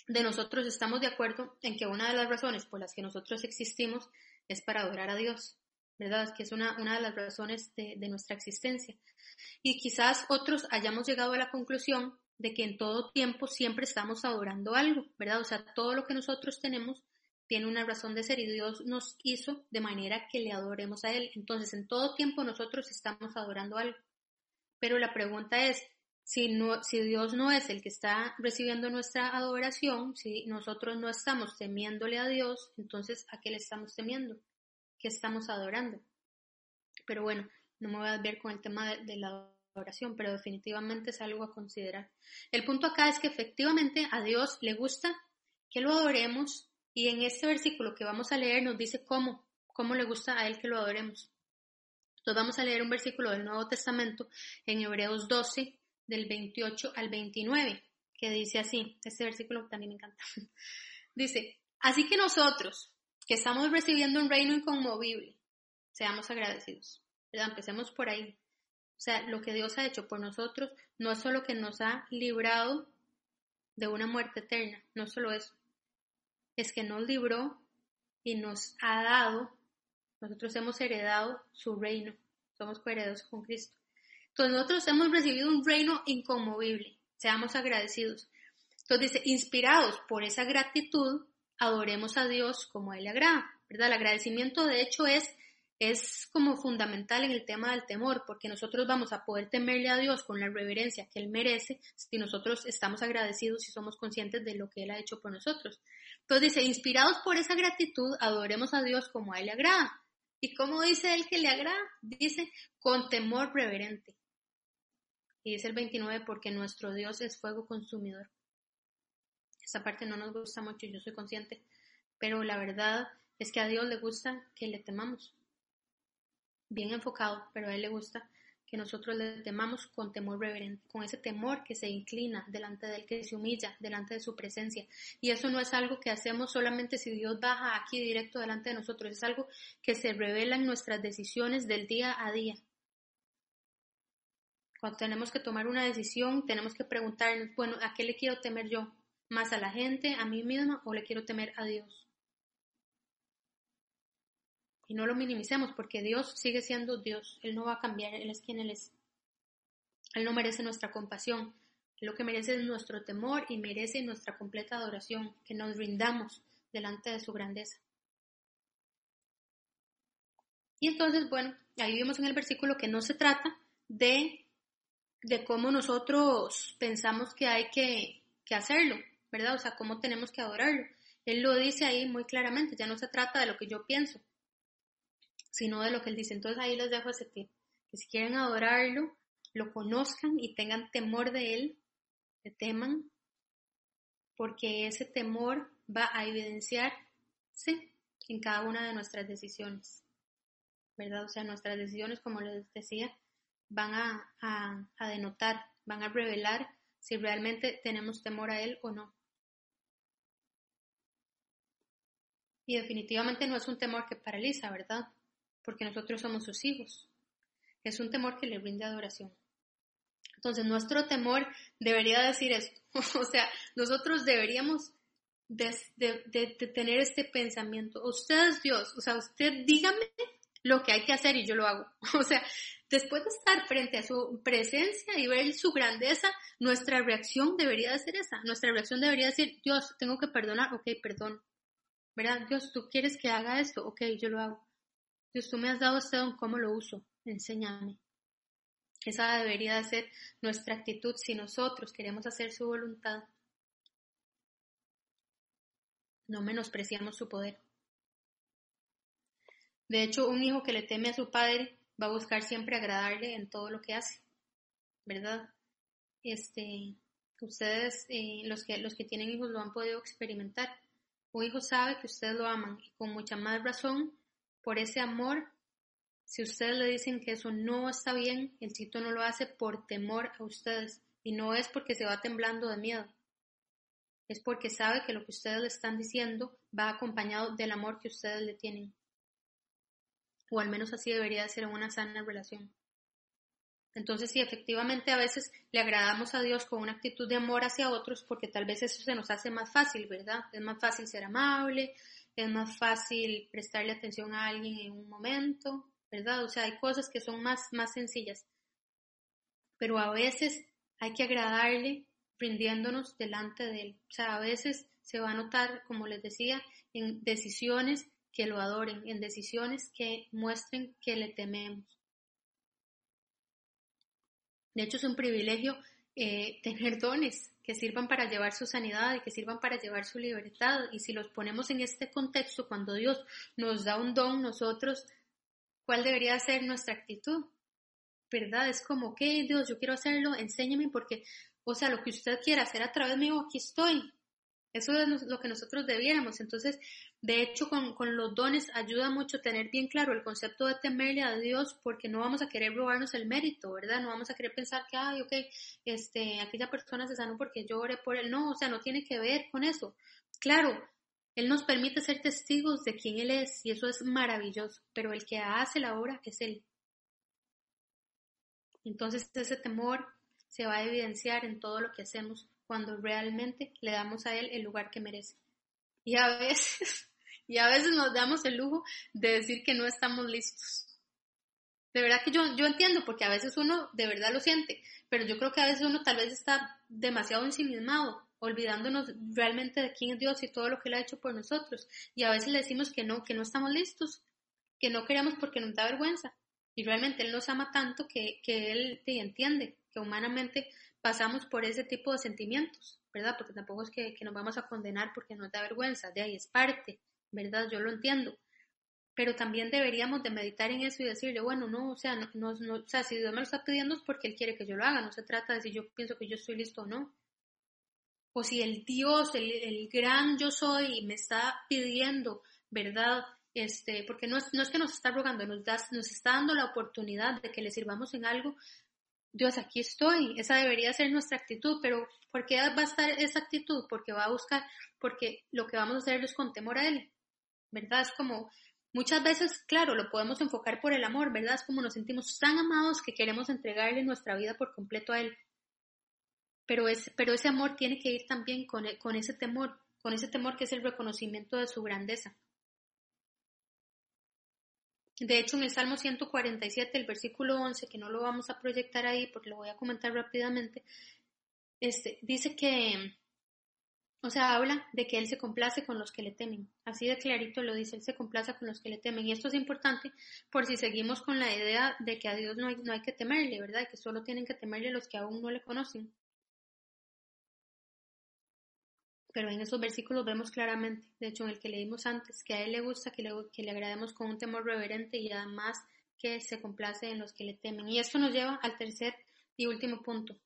de nosotros estamos de acuerdo en que una de las razones por las que nosotros existimos es para adorar a Dios, ¿verdad? Que es una, una de las razones de, de nuestra existencia. Y quizás otros hayamos llegado a la conclusión de que en todo tiempo siempre estamos adorando algo, ¿verdad? O sea, todo lo que nosotros tenemos tiene una razón de ser y Dios nos hizo de manera que le adoremos a Él. Entonces, en todo tiempo nosotros estamos adorando algo. Pero la pregunta es, si, Dios no es el que está recibiendo nuestra adoración, si nosotros no estamos temiéndole a Dios, entonces ¿a qué le estamos temiendo? ¿Qué estamos adorando? Pero bueno, no me voy a ver con el tema de, de la oración, pero definitivamente es algo a considerar. El punto acá es que efectivamente a Dios le gusta que lo adoremos y en este versículo que vamos a leer nos dice cómo, cómo le gusta a Él que lo adoremos. Entonces vamos a leer un versículo del Nuevo Testamento en Hebreos 12, del 28 al 29, que dice así, este versículo también me encanta. [laughs] dice, así que nosotros, que estamos recibiendo un reino inconmovible, seamos agradecidos. Empecemos por ahí. O sea, lo que Dios ha hecho por nosotros no es solo que nos ha librado de una muerte eterna, no solo eso, es que nos libró y nos ha dado, nosotros hemos heredado su reino, somos coherederos con Cristo. Entonces nosotros hemos recibido un reino inconmovible, seamos agradecidos. Entonces dice, inspirados por esa gratitud, adoremos a Dios como a Él le agrada, ¿verdad? El agradecimiento de hecho es es como fundamental en el tema del temor, porque nosotros vamos a poder temerle a Dios con la reverencia que Él merece si nosotros estamos agradecidos y somos conscientes de lo que Él ha hecho por nosotros. Entonces dice, inspirados por esa gratitud, adoremos a Dios como a Él le agrada. ¿Y cómo dice Él que le agrada? Dice, con temor reverente. Y dice el 29, porque nuestro Dios es fuego consumidor. Esta parte no nos gusta mucho, yo soy consciente, pero la verdad es que a Dios le gusta que le temamos bien enfocado, pero a él le gusta que nosotros le temamos con temor reverente, con ese temor que se inclina delante de él, que se humilla delante de su presencia. Y eso no es algo que hacemos solamente si Dios baja aquí directo delante de nosotros, es algo que se revela en nuestras decisiones del día a día. Cuando tenemos que tomar una decisión, tenemos que preguntarnos, bueno, ¿a qué le quiero temer yo? ¿Más a la gente, a mí misma o le quiero temer a Dios? Y no lo minimicemos porque Dios sigue siendo Dios, Él no va a cambiar, Él es quien Él es. Él no merece nuestra compasión, lo que merece es nuestro temor y merece nuestra completa adoración, que nos rindamos delante de su grandeza. Y entonces, bueno, ahí vimos en el versículo que no se trata de, de cómo nosotros pensamos que hay que, que hacerlo, ¿verdad? O sea, cómo tenemos que adorarlo. Él lo dice ahí muy claramente, ya no se trata de lo que yo pienso, sino de lo que Él dice. Entonces ahí les dejo ese tip, que si quieren adorarlo, lo conozcan y tengan temor de Él, le teman, porque ese temor va a evidenciarse en cada una de nuestras decisiones, ¿verdad? O sea, nuestras decisiones, como les decía, van a, a, a denotar, van a revelar si realmente tenemos temor a Él o no. Y definitivamente no es un temor que paraliza, ¿verdad? Porque nosotros somos sus hijos. Es un temor que le brinde adoración. Entonces, nuestro temor debería decir esto. [laughs] o sea, nosotros deberíamos de, tener este pensamiento. Usted es Dios. O sea, usted dígame lo que hay que hacer y yo lo hago. [laughs] O sea, después de estar frente a su presencia y ver su grandeza, nuestra reacción debería de ser esa. Nuestra reacción debería decir, Dios, tengo que perdonar, ok, perdón. ¿Verdad? Dios, tú quieres que haga esto, ok, yo lo hago. Dios, tú me has dado este don, ¿cómo lo uso? Enséñame. Esa debería de ser nuestra actitud si nosotros queremos hacer su voluntad. No menospreciamos su poder. De hecho, un hijo que le teme a su padre va a buscar siempre agradarle en todo lo que hace, ¿verdad? Este, ustedes, eh, los, que, los que tienen hijos, lo han podido experimentar. Un hijo sabe que ustedes lo aman y con mucha más razón, por ese amor, si ustedes le dicen que eso no está bien, el cito no lo hace por temor a ustedes y no es porque se va temblando de miedo. Es porque sabe que lo que ustedes le están diciendo va acompañado del amor que ustedes le tienen. O al menos así debería ser en una sana relación. Entonces, sí, efectivamente a veces le agradamos a Dios con una actitud de amor hacia otros porque tal vez eso se nos hace más fácil, ¿verdad? Es más fácil ser amable, es más fácil prestarle atención a alguien en un momento, ¿verdad? O sea, hay cosas que son más, más sencillas. Pero a veces hay que agradarle rindiéndonos delante de él. O sea, a veces se va a notar, como les decía, en decisiones que lo adoren, en decisiones que muestren que le tememos. De hecho, es un privilegio eh, [laughs] tener dones que sirvan para llevar su sanidad y que sirvan para llevar su libertad. Y si los ponemos en este contexto, cuando Dios nos da un don, nosotros, ¿cuál debería ser nuestra actitud? ¿Verdad? Es como, que Dios, yo quiero hacerlo, enséñame porque, o sea, lo que usted quiera hacer a través mío, aquí estoy. Eso es lo que nosotros debiéramos. Entonces, de hecho, con, con, los dones ayuda mucho tener bien claro el concepto de temerle a Dios porque no vamos a querer robarnos el mérito, ¿verdad? No vamos a querer pensar que, ay, ok, este, aquella persona se sanó porque yo oré por él. No, o sea, no tiene que ver con eso. Claro, Él nos permite ser testigos de quién Él es y eso es maravilloso, pero el que hace la obra es Él. Entonces ese temor se va a evidenciar en todo lo que hacemos cuando realmente le damos a Él el lugar que merece. Y a veces y a veces nos damos el lujo de decir que no estamos listos. De verdad que yo, yo entiendo, porque a veces uno de verdad lo siente, pero yo creo que a veces uno tal vez está demasiado ensimismado, olvidándonos realmente de quién es Dios y todo lo que Él ha hecho por nosotros. Y a veces le decimos que no, que no estamos listos, que no queremos porque nos da vergüenza. Y realmente Él nos ama tanto que, que Él te entiende, que humanamente pasamos por ese tipo de sentimientos, ¿verdad? Porque tampoco es que, que nos vamos a condenar porque nos da vergüenza, de ahí es parte. ¿Verdad? Yo lo entiendo. Pero también deberíamos de meditar en eso y decirle, bueno, no, o sea, no, no, o sea, si Dios me lo está pidiendo es porque Él quiere que yo lo haga, no se trata de si yo pienso que yo estoy listo o no. O si el Dios, el, el gran yo soy, me está pidiendo, ¿verdad? Este, porque no es, no es que nos está rogando, nos, da, nos está dando la oportunidad de que le sirvamos en algo. Dios, aquí estoy. Esa debería ser nuestra actitud, pero ¿por qué va a estar esa actitud? Porque va a buscar, porque lo que vamos a hacer es con temor a Él. ¿Verdad? Es como, muchas veces, claro, lo podemos enfocar por el amor, ¿verdad? Es como nos sentimos tan amados que queremos entregarle nuestra vida por completo a Él. Pero, es, pero ese amor tiene que ir también con, e, con ese temor, con ese temor que es el reconocimiento de su grandeza. De hecho, en el Salmo 147, el versículo 11, que no lo vamos a proyectar ahí porque lo voy a comentar rápidamente, este, dice que, o sea, habla de que Él se complace con los que le temen. Así de clarito lo dice, Él se complace con los que le temen. Y esto es importante por si seguimos con la idea de que a Dios no hay, no hay que temerle, ¿verdad? Que solo tienen que temerle los que aún no le conocen. Pero en esos versículos vemos claramente, de hecho en el que leímos antes, que a Él le gusta que le, que le agrademos con un temor reverente y además que se complace en los que le temen. Y esto nos lleva al tercer y último punto,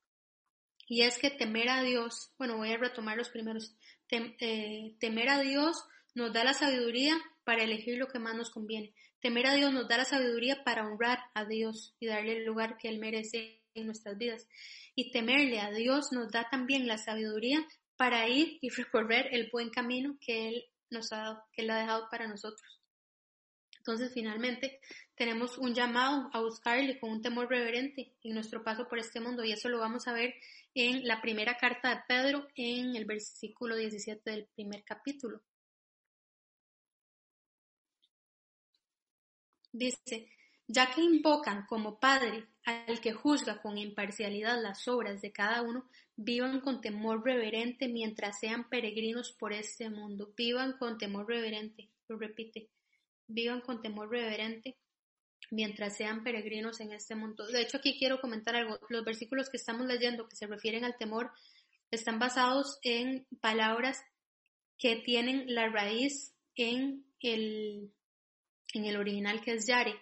y es que temer a Dios, bueno, voy a retomar los primeros, eh, temer a Dios nos da la sabiduría para elegir lo que más nos conviene. Temer a Dios nos da la sabiduría para honrar a Dios y darle el lugar que Él merece en nuestras vidas. Y temerle a Dios nos da también la sabiduría para ir y recorrer el buen camino que Él nos ha dado, que Él ha dejado para nosotros. Entonces, finalmente, tenemos un llamado a buscarle con un temor reverente en nuestro paso por este mundo y eso lo vamos a ver en la primera carta de Pedro en el versículo 17 del primer capítulo. Dice, ya que invocan como Padre al que juzga con imparcialidad las obras de cada uno, vivan con temor reverente mientras sean peregrinos por este mundo. Vivan con temor reverente, lo repite, vivan con temor reverente mientras sean peregrinos en este mundo. De hecho, aquí quiero comentar algo. Los versículos que estamos leyendo que se refieren al temor están basados en palabras que tienen la raíz en el, en el original que es yare.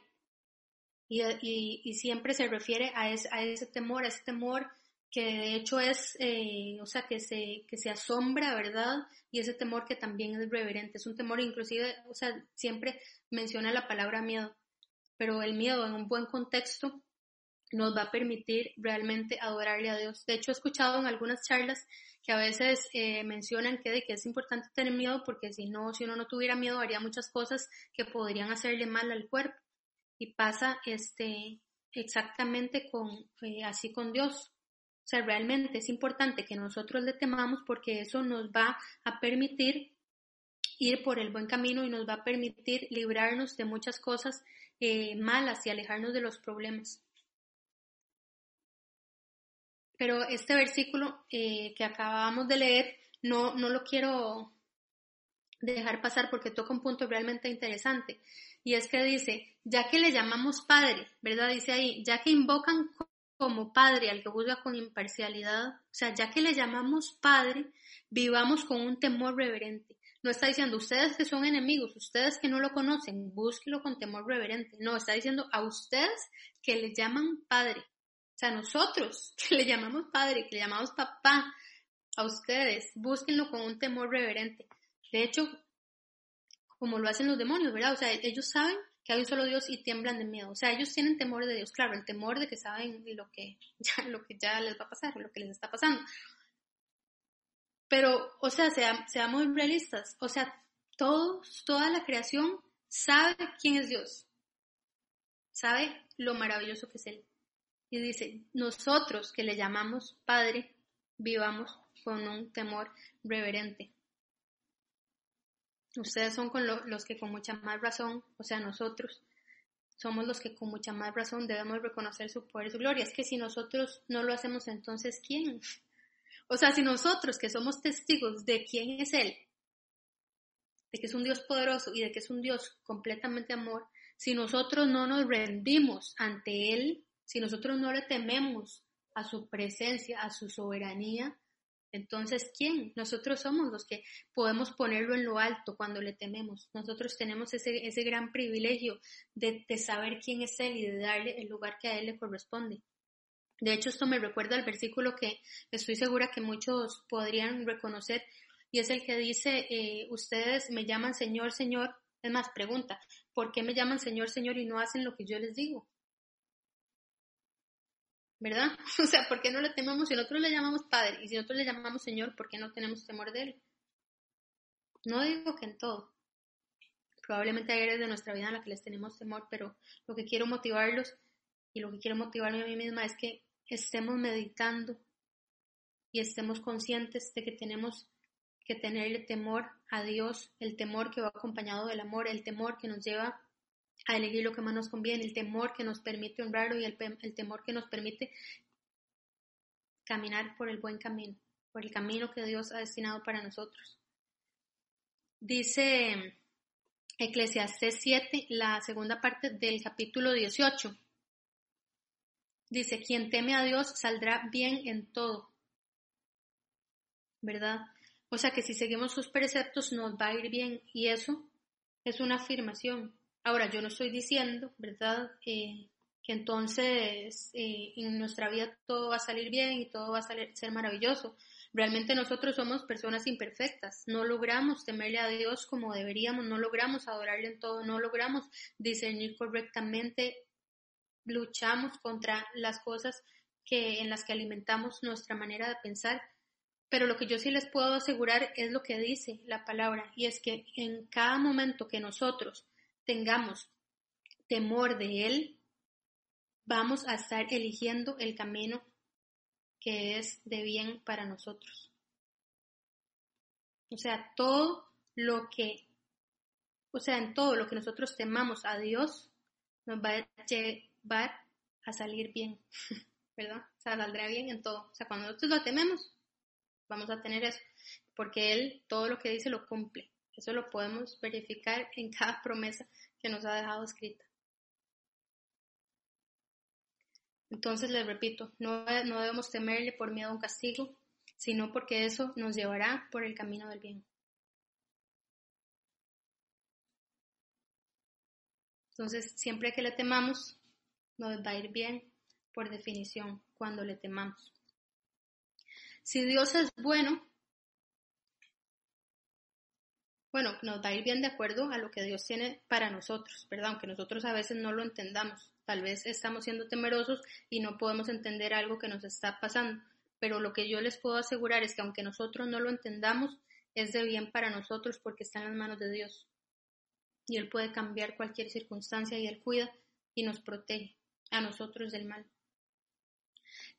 Y, siempre se refiere a, a ese temor, a ese temor que de hecho es, eh, o sea, que se, que se asombra, ¿verdad? Y ese temor que también es reverente, es un temor inclusive, o sea, siempre menciona la palabra miedo, pero el miedo en un buen contexto nos va a permitir realmente adorarle a Dios. De hecho, he escuchado en algunas charlas que a veces eh, mencionan que, de que es importante tener miedo porque si no, si uno no tuviera miedo, haría muchas cosas que podrían hacerle mal al cuerpo. Y pasa este, exactamente con, eh, así con Dios. O sea, realmente es importante que nosotros le temamos porque eso nos va a permitir ir por el buen camino y nos va a permitir librarnos de muchas cosas eh, malas y alejarnos de los problemas. Pero este versículo eh, que acabamos de leer no, no lo quiero dejar pasar porque toca un punto realmente interesante. Y es que dice, ya que le llamamos Padre, ¿verdad? Dice ahí, ya que invocan como Padre al que juzga con imparcialidad, o sea, ya que le llamamos Padre, vivamos con un temor reverente. No está diciendo ustedes que son enemigos, ustedes que no lo conocen, búsquelo con temor reverente. No, está diciendo a ustedes que le llaman Padre. O sea, nosotros [laughs] que le llamamos Padre, que le llamamos papá, a ustedes, búsquenlo con un temor reverente. De hecho, como lo hacen los demonios, ¿verdad? O sea, ellos saben que hay un solo Dios y tiemblan de miedo. O sea, ellos tienen temor de Dios, claro, el temor de que saben lo que [laughs] ya, lo que ya les va a pasar, lo que les está pasando. Pero, o sea, seamos realistas. O sea, todos, toda la creación sabe quién es Dios. Sabe lo maravilloso que es Él. Y dice, nosotros que le llamamos Padre, vivamos con un temor reverente. Ustedes son los que con mucha más razón, o sea, nosotros, somos los que con mucha más razón debemos reconocer su poder y su gloria. Es que si nosotros no lo hacemos, entonces ¿quién? O sea, si nosotros que somos testigos de quién es Él, de que es un Dios poderoso y de que es un Dios completamente amor, si nosotros no nos rendimos ante Él, si nosotros no le tememos a su presencia, a su soberanía, entonces, ¿quién? Nosotros somos los que podemos ponerlo en lo alto cuando le tememos. Nosotros tenemos ese, ese gran privilegio de, saber quién es Él y de darle el lugar que a Él le corresponde. De hecho, esto me recuerda al versículo que estoy segura que muchos podrían reconocer y es el que dice, eh, ustedes me llaman Señor, Señor. Es más, pregunta, ¿por qué me llaman Señor, Señor y no hacen lo que yo les digo? ¿Verdad? [laughs] O sea, ¿por qué no le tememos si nosotros le llamamos Padre y si nosotros le llamamos Señor, ¿por qué no tenemos temor de Él? No digo que en todo. Probablemente hay áreas de nuestra vida en las que les tenemos temor, pero lo que quiero motivarlos y lo que quiero motivarme a mí misma es que estemos meditando y estemos conscientes de que tenemos que tenerle temor a Dios, el temor que va acompañado del amor, el temor que nos lleva a elegir lo que más nos conviene, el temor que nos permite honrarlo y el, el temor que nos permite caminar por el buen camino, por el camino que Dios ha destinado para nosotros. Dice Eclesiastés 7, la segunda parte del capítulo 18. Dice, quien teme a Dios saldrá bien en todo. ¿Verdad? O sea que si seguimos sus preceptos nos va a ir bien y eso es una afirmación. Ahora, yo no estoy diciendo, ¿verdad? que entonces eh, en nuestra vida todo va a salir bien y todo va a ser maravilloso. Realmente nosotros somos personas imperfectas, no logramos temerle a Dios como deberíamos, no logramos adorarle en todo, no logramos discernir correctamente, luchamos contra las cosas que, en las que alimentamos nuestra manera de pensar. Pero lo que yo sí les puedo asegurar es lo que dice la palabra, y es que en cada momento que nosotros tengamos temor de Él, vamos a estar eligiendo el camino que es de bien para nosotros. O sea, todo lo que, o sea, en todo lo que nosotros temamos a Dios, nos va a llevar a salir bien, [laughs] ¿verdad? O sea, saldrá bien en todo. O sea, cuando nosotros lo tememos, vamos a tener eso, porque Él todo lo que dice lo cumple. Eso lo podemos verificar en cada promesa que nos ha dejado escrita. Entonces les repito, no, no debemos temerle por miedo a un castigo, sino porque eso nos llevará por el camino del bien. Entonces, siempre que le temamos, nos va a ir bien por definición cuando le temamos. si Dios es bueno, bueno, nos va a ir bien de acuerdo a lo que Dios tiene para nosotros, ¿verdad? Aunque nosotros a veces no lo entendamos. Tal vez estamos siendo temerosos y no podemos entender algo que nos está pasando. Pero lo que yo les puedo asegurar es que aunque nosotros no lo entendamos, es de bien para nosotros porque está en las manos de Dios. Y Él puede cambiar cualquier circunstancia y Él cuida y nos protege a nosotros del mal.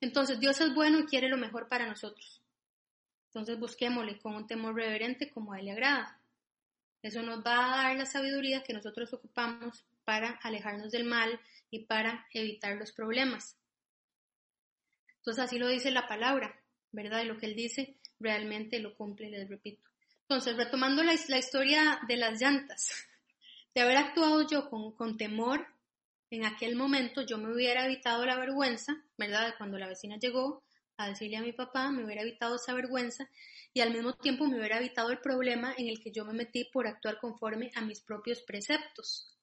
Entonces, Dios es bueno y quiere lo mejor para nosotros. Entonces, busquémosle con un temor reverente como a Él le agrada. Eso nos va a dar la sabiduría que nosotros ocupamos para alejarnos del mal y para evitar los problemas. Entonces, así lo dice la palabra, ¿verdad? Y lo que Él dice realmente lo cumple, les repito. Entonces, retomando la, historia de las llantas, [laughs] de haber actuado yo con, con temor en aquel momento yo me hubiera evitado la vergüenza, ¿verdad? Cuando la vecina llegó a decirle a mi papá, me hubiera evitado esa vergüenza y al mismo tiempo me hubiera evitado el problema en el que yo me metí por actuar conforme a mis propios preceptos.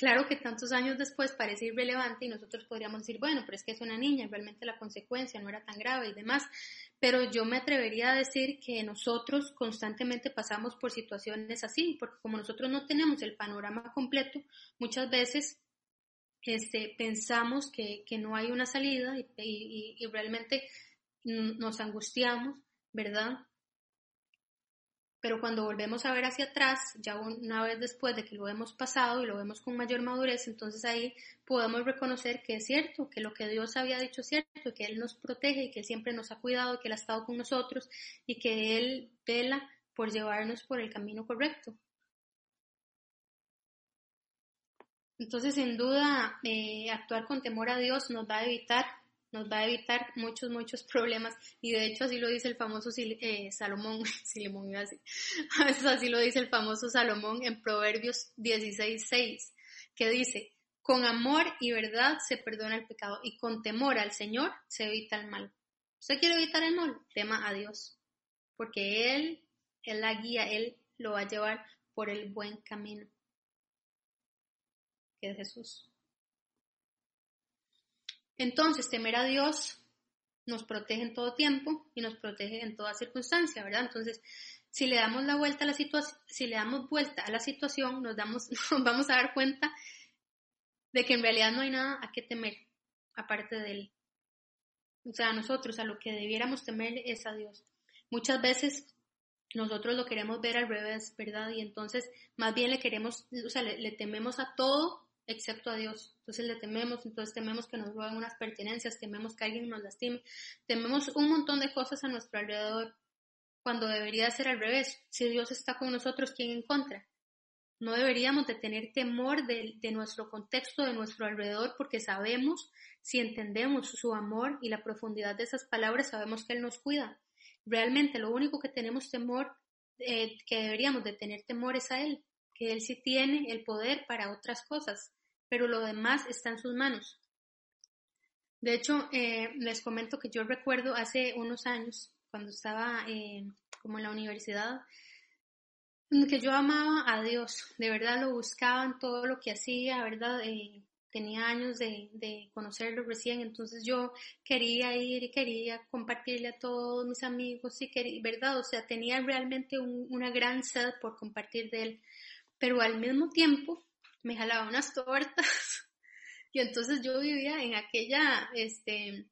Claro que tantos años después parece irrelevante y nosotros podríamos decir, bueno, pero es que es una niña, realmente la consecuencia no era tan grave y demás, pero yo me atrevería a decir que nosotros constantemente pasamos por situaciones así, porque como nosotros no tenemos el panorama completo, muchas veces este, pensamos que, no hay una salida y, y realmente nos angustiamos, ¿verdad? Pero cuando volvemos a ver hacia atrás, ya una vez después de que lo hemos pasado y lo vemos con mayor madurez, entonces ahí podemos reconocer que es cierto, que lo que Dios había dicho es cierto, que Él nos protege y que siempre nos ha cuidado, que Él ha estado con nosotros y que Él vela por llevarnos por el camino correcto. Entonces, sin duda, eh, actuar con temor a Dios nos va a evitar nos va a evitar muchos, muchos problemas. Y de hecho así lo dice el famoso eh, Salomón, [laughs] iba así. [laughs] así lo dice el famoso Salomón en Proverbios 16.6, que dice, con amor y verdad se perdona el pecado y con temor al Señor se evita el mal. ¿Usted quiere evitar el mal? Tema a Dios, porque Él, Él la guía, Él lo va a llevar por el buen camino, que es Jesús. Entonces, temer a Dios nos protege en todo tiempo y nos protege en toda circunstancia, ¿verdad? Entonces, si le damos la vuelta a la situación, si le damos vuelta a la situación, nos damos, [laughs] nos vamos a dar cuenta de que en realidad no hay nada a qué temer aparte de él. O sea, nosotros a lo que debiéramos temer es a Dios. Muchas veces nosotros lo queremos ver al revés, ¿verdad? Y entonces más bien le queremos, o sea, le tememos a todo excepto a Dios. Entonces le tememos, entonces tememos que nos roben unas pertenencias, tememos que alguien nos lastime, tememos un montón de cosas a nuestro alrededor, cuando debería ser al revés. Si Dios está con nosotros, ¿quién en contra? No deberíamos de tener temor de, nuestro contexto, de nuestro alrededor, porque sabemos, si entendemos su amor y la profundidad de esas palabras, sabemos que Él nos cuida. Realmente lo único que tenemos temor, eh, que deberíamos de tener temor es a Él, que Él sí tiene el poder para otras cosas pero lo demás está en sus manos. De hecho, eh, les comento que yo recuerdo hace unos años, cuando estaba eh, como en la universidad, que yo amaba a Dios, de verdad lo buscaba en todo lo que hacía, ¿verdad? Eh, tenía años de, conocerlo recién, entonces yo quería ir y quería compartirle a todos mis amigos, y quería, ¿verdad? O sea, tenía realmente una gran sed por compartir de él, pero al mismo tiempo me jalaba unas tortas [laughs] y entonces yo vivía en aquella este,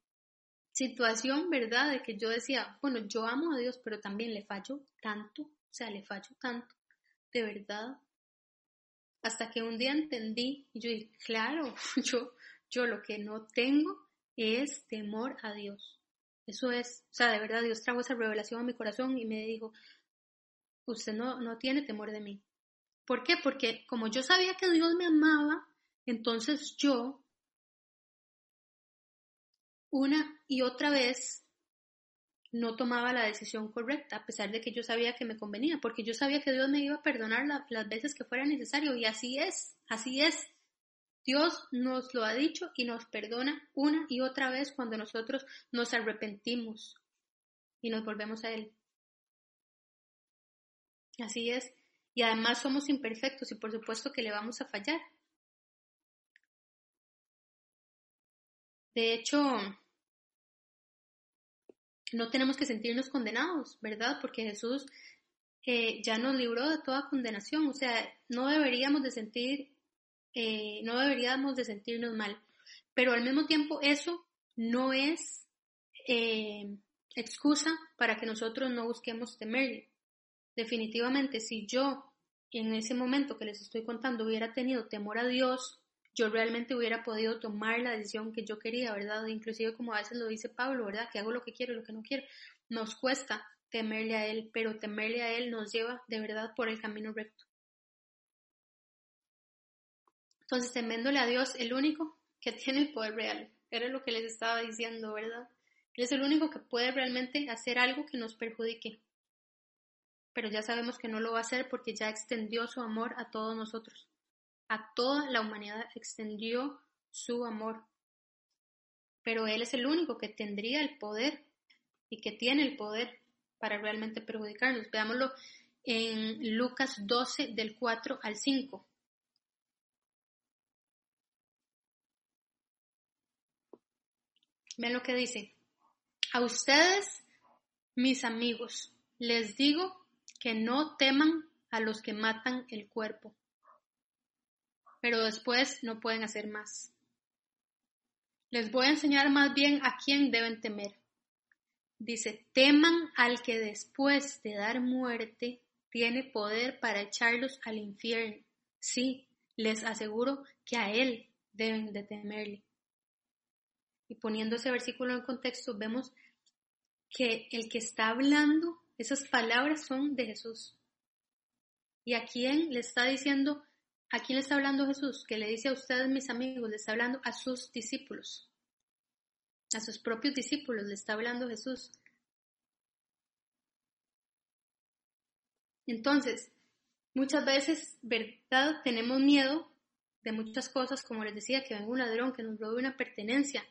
situación, ¿verdad? De que yo decía, bueno, yo amo a Dios, pero también le fallo tanto, o sea, le fallo tanto, de verdad. Hasta que un día entendí y yo dije, claro, [laughs] yo, yo lo que no tengo es temor a Dios. Eso es, o sea, de verdad Dios trajo esa revelación a mi corazón y me dijo, usted no, no tiene temor de mí, ¿Por qué? Porque como yo sabía que Dios me amaba, entonces yo una y otra vez no tomaba la decisión correcta, a pesar de que yo sabía que me convenía, porque yo sabía que Dios me iba a perdonar las veces que fuera necesario, y así es, así es. Dios nos lo ha dicho y nos perdona una y otra vez cuando nosotros nos arrepentimos y nos volvemos a Él. Así es. Y además somos imperfectos y por supuesto que le vamos a fallar. De hecho, no tenemos que sentirnos condenados, ¿verdad? Porque Jesús eh, ya nos libró de toda condenación, o sea, no deberíamos de sentir, eh, no deberíamos de sentirnos mal, pero al mismo tiempo eso no es eh, excusa para que nosotros no busquemos temerle. Definitivamente, si yo en ese momento que les estoy contando hubiera tenido temor a Dios, yo realmente hubiera podido tomar la decisión que yo quería, ¿verdad? Inclusive como a veces lo dice Pablo, ¿verdad? Que hago lo que quiero y lo que no quiero. Nos cuesta temerle a Él, pero temerle a Él nos lleva de verdad por el camino recto. Entonces, teméndole a Dios, el único que [laughs] tiene el poder real, era lo que les estaba diciendo, ¿verdad? Él es el único que puede realmente hacer algo que nos perjudique. Pero ya sabemos que no lo va a hacer porque ya extendió su amor a todos nosotros a toda la humanidad extendió su amor. Pero Él es el único que tendría el poder y que tiene el poder para realmente perjudicarnos. Veámoslo en Lucas 12 del 4 al 5. Vean lo que dice. A ustedes, mis amigos, les digo que no teman a los que matan el cuerpo pero después no pueden hacer más. Les voy a enseñar más bien a quién deben temer. Dice, teman al que después de dar muerte tiene poder para echarlos al infierno. Sí, les aseguro que a él deben de temerle. Y poniendo ese versículo en contexto, vemos que el que está hablando, esas palabras son de Jesús. ¿Y a quién le está diciendo ¿A quién le está hablando Jesús? Que le dice a ustedes, mis amigos, le está hablando a sus discípulos. A sus propios discípulos le está hablando Jesús. Entonces, muchas veces, ¿verdad? Tenemos miedo de muchas cosas, como les decía, que venga un ladrón, que nos robe una pertenencia.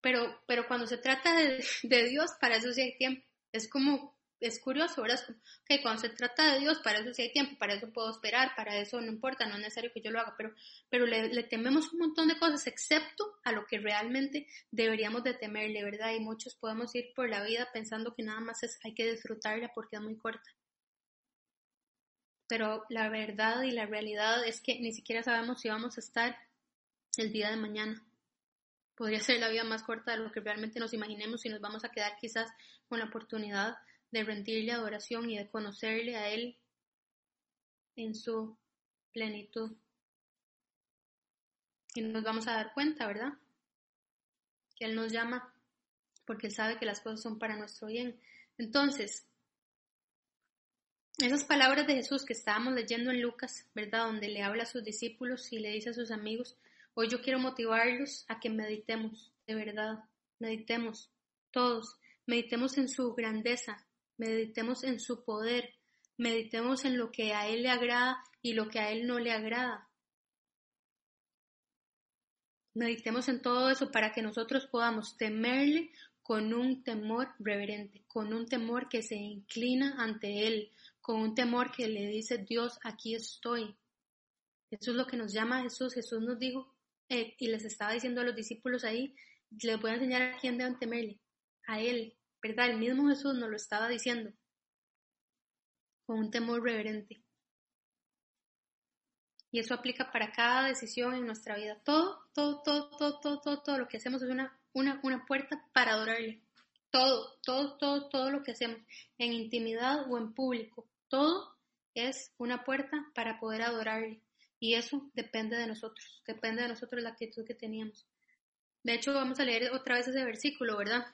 Pero, pero cuando se trata de, de Dios, para eso sí hay tiempo. Es como es curioso, ¿verdad? que cuando se trata de Dios, para eso sí hay tiempo, para eso puedo esperar, para eso no importa, no es necesario que yo lo haga, pero, pero le, tememos un montón de cosas, excepto a lo que realmente deberíamos de temerle, ¿verdad? Y muchos podemos ir por la vida pensando que nada más es, hay que disfrutarla porque es muy corta. Pero la verdad y la realidad es que ni siquiera sabemos si vamos a estar el día de mañana. Podría ser la vida más corta de lo que realmente nos imaginemos y nos vamos a quedar quizás con la oportunidad de rendirle adoración y de conocerle a Él en su plenitud. Y nos vamos a dar cuenta, ¿verdad? Que Él nos llama porque Él sabe que las cosas son para nuestro bien. Entonces, esas palabras de Jesús que estábamos leyendo en Lucas, ¿verdad? Donde le habla a sus discípulos y le dice a sus amigos, hoy yo quiero motivarlos a que meditemos, de verdad, meditemos, todos, meditemos en su grandeza, meditemos en su poder, meditemos en lo que a Él le agrada y lo que a Él no le agrada. Meditemos en todo eso para que nosotros podamos temerle con un temor reverente, con un temor que se inclina ante Él, con un temor que le dice, Dios, aquí estoy. Eso es lo que nos llama Jesús. Jesús nos dijo, eh, y les estaba diciendo a los discípulos ahí, les voy a enseñar a quién deben temerle, a Él, ¿verdad? El mismo Jesús nos lo estaba diciendo con un temor reverente. Y eso aplica para cada decisión en nuestra vida. Todo, todo, todo, todo, todo, todo, todo lo que hacemos es una, una, una puerta para adorarle. Todo, todo, todo, todo lo que hacemos, en intimidad o en público, todo es una puerta para poder adorarle. Y eso depende de nosotros, depende de nosotros la actitud que teníamos. De hecho, vamos a leer otra vez ese versículo, ¿verdad?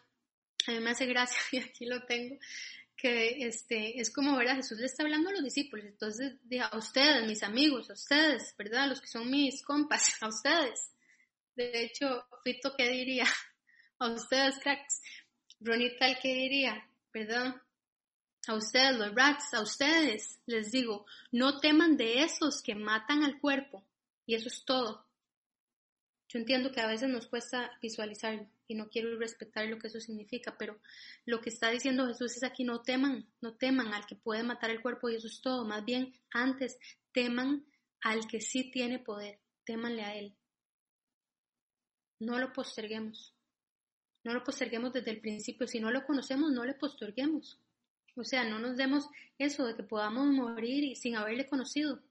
a mí me hace gracia, [laughs] y aquí lo tengo, que este, es como, ¿verdad? Jesús le está hablando a los discípulos, entonces, a ustedes, mis amigos, a ustedes, ¿verdad? Los que son mis compas, [laughs] a ustedes. De hecho, Fito, ¿qué diría? [laughs] A ustedes, cracks. Ronita, ¿qué diría? ¿Verdad? A ustedes, los rats, a ustedes, les digo, no teman de esos que matan al cuerpo. Y eso es todo. Yo entiendo que a veces nos cuesta visualizarlo y no quiero respetar lo que eso significa, pero lo que está diciendo Jesús es aquí no teman, no teman al que puede matar el cuerpo y eso es todo, más bien antes teman al que sí tiene poder, témanle a él. No lo posterguemos. No lo posterguemos desde el principio. Si no lo conocemos, no le posterguemos. O sea, no nos demos eso de que podamos morir sin haberle conocido.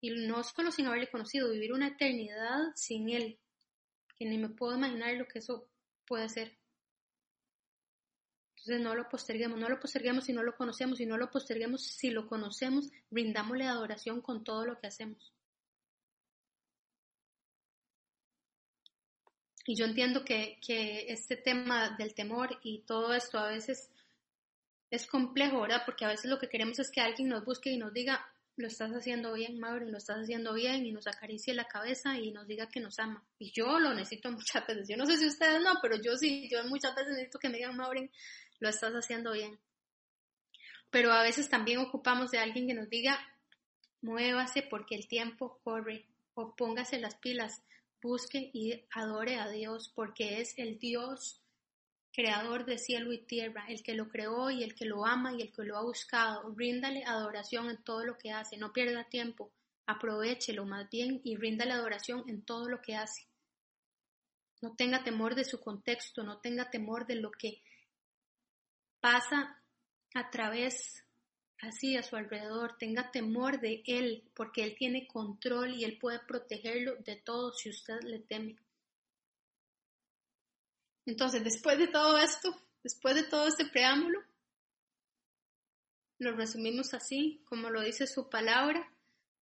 Y no solo sin haberle conocido, vivir una eternidad sin él. Que ni me puedo imaginar lo que eso puede ser. Entonces no lo posterguemos, no lo posterguemos si no lo conocemos, y no lo posterguemos si lo conocemos, brindámosle adoración con todo lo que hacemos. Y yo entiendo que, que este tema del temor y todo esto a veces es complejo, ¿verdad? Porque a veces lo que queremos es que alguien nos busque y nos diga, lo estás haciendo bien, Maureen, lo estás haciendo bien, y nos acaricie la cabeza y nos diga que nos ama. Y yo lo necesito [laughs] muchas veces. Yo no sé si ustedes no, pero yo sí, yo muchas veces necesito que me digan, Maureen, lo estás haciendo bien. Pero a veces también ocupamos de alguien que nos diga, muévase porque el tiempo corre, o póngase las pilas, busque y adore a Dios porque es el Dios creador de cielo y tierra, el que lo creó y el que lo ama y el que lo ha buscado. Ríndale adoración en todo lo que hace, no pierda tiempo, aprovechelo más bien y ríndale adoración en todo lo que hace. No tenga temor de su contexto, no tenga temor de lo que pasa a través así a su alrededor, tenga temor de él, porque él tiene control y él puede protegerlo de todo si usted le teme. Entonces, después de todo esto, después de todo este preámbulo, lo resumimos así, como lo dice su palabra,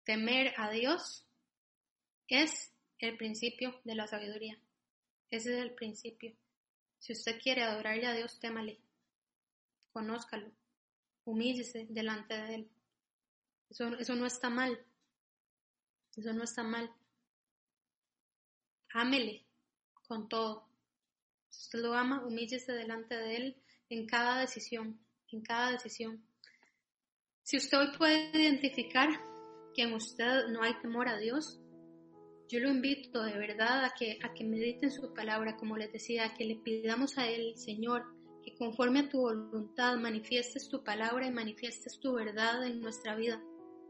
temer a Dios es el principio de la sabiduría. Ese es el principio. Si usted quiere adorarle a Dios, témale, conózcalo, humíllese delante de Él. Eso, eso no está mal. Eso no está mal. Ámele con todo. Si usted lo ama, humíllese delante de Él en cada decisión, en cada decisión. Si usted hoy puede identificar que en usted no hay temor a Dios, yo lo invito de verdad a que, a que medite en su palabra, como les decía, a que le pidamos a Él, Señor, que conforme a tu voluntad manifiestes tu palabra y manifiestes tu verdad en nuestra vida.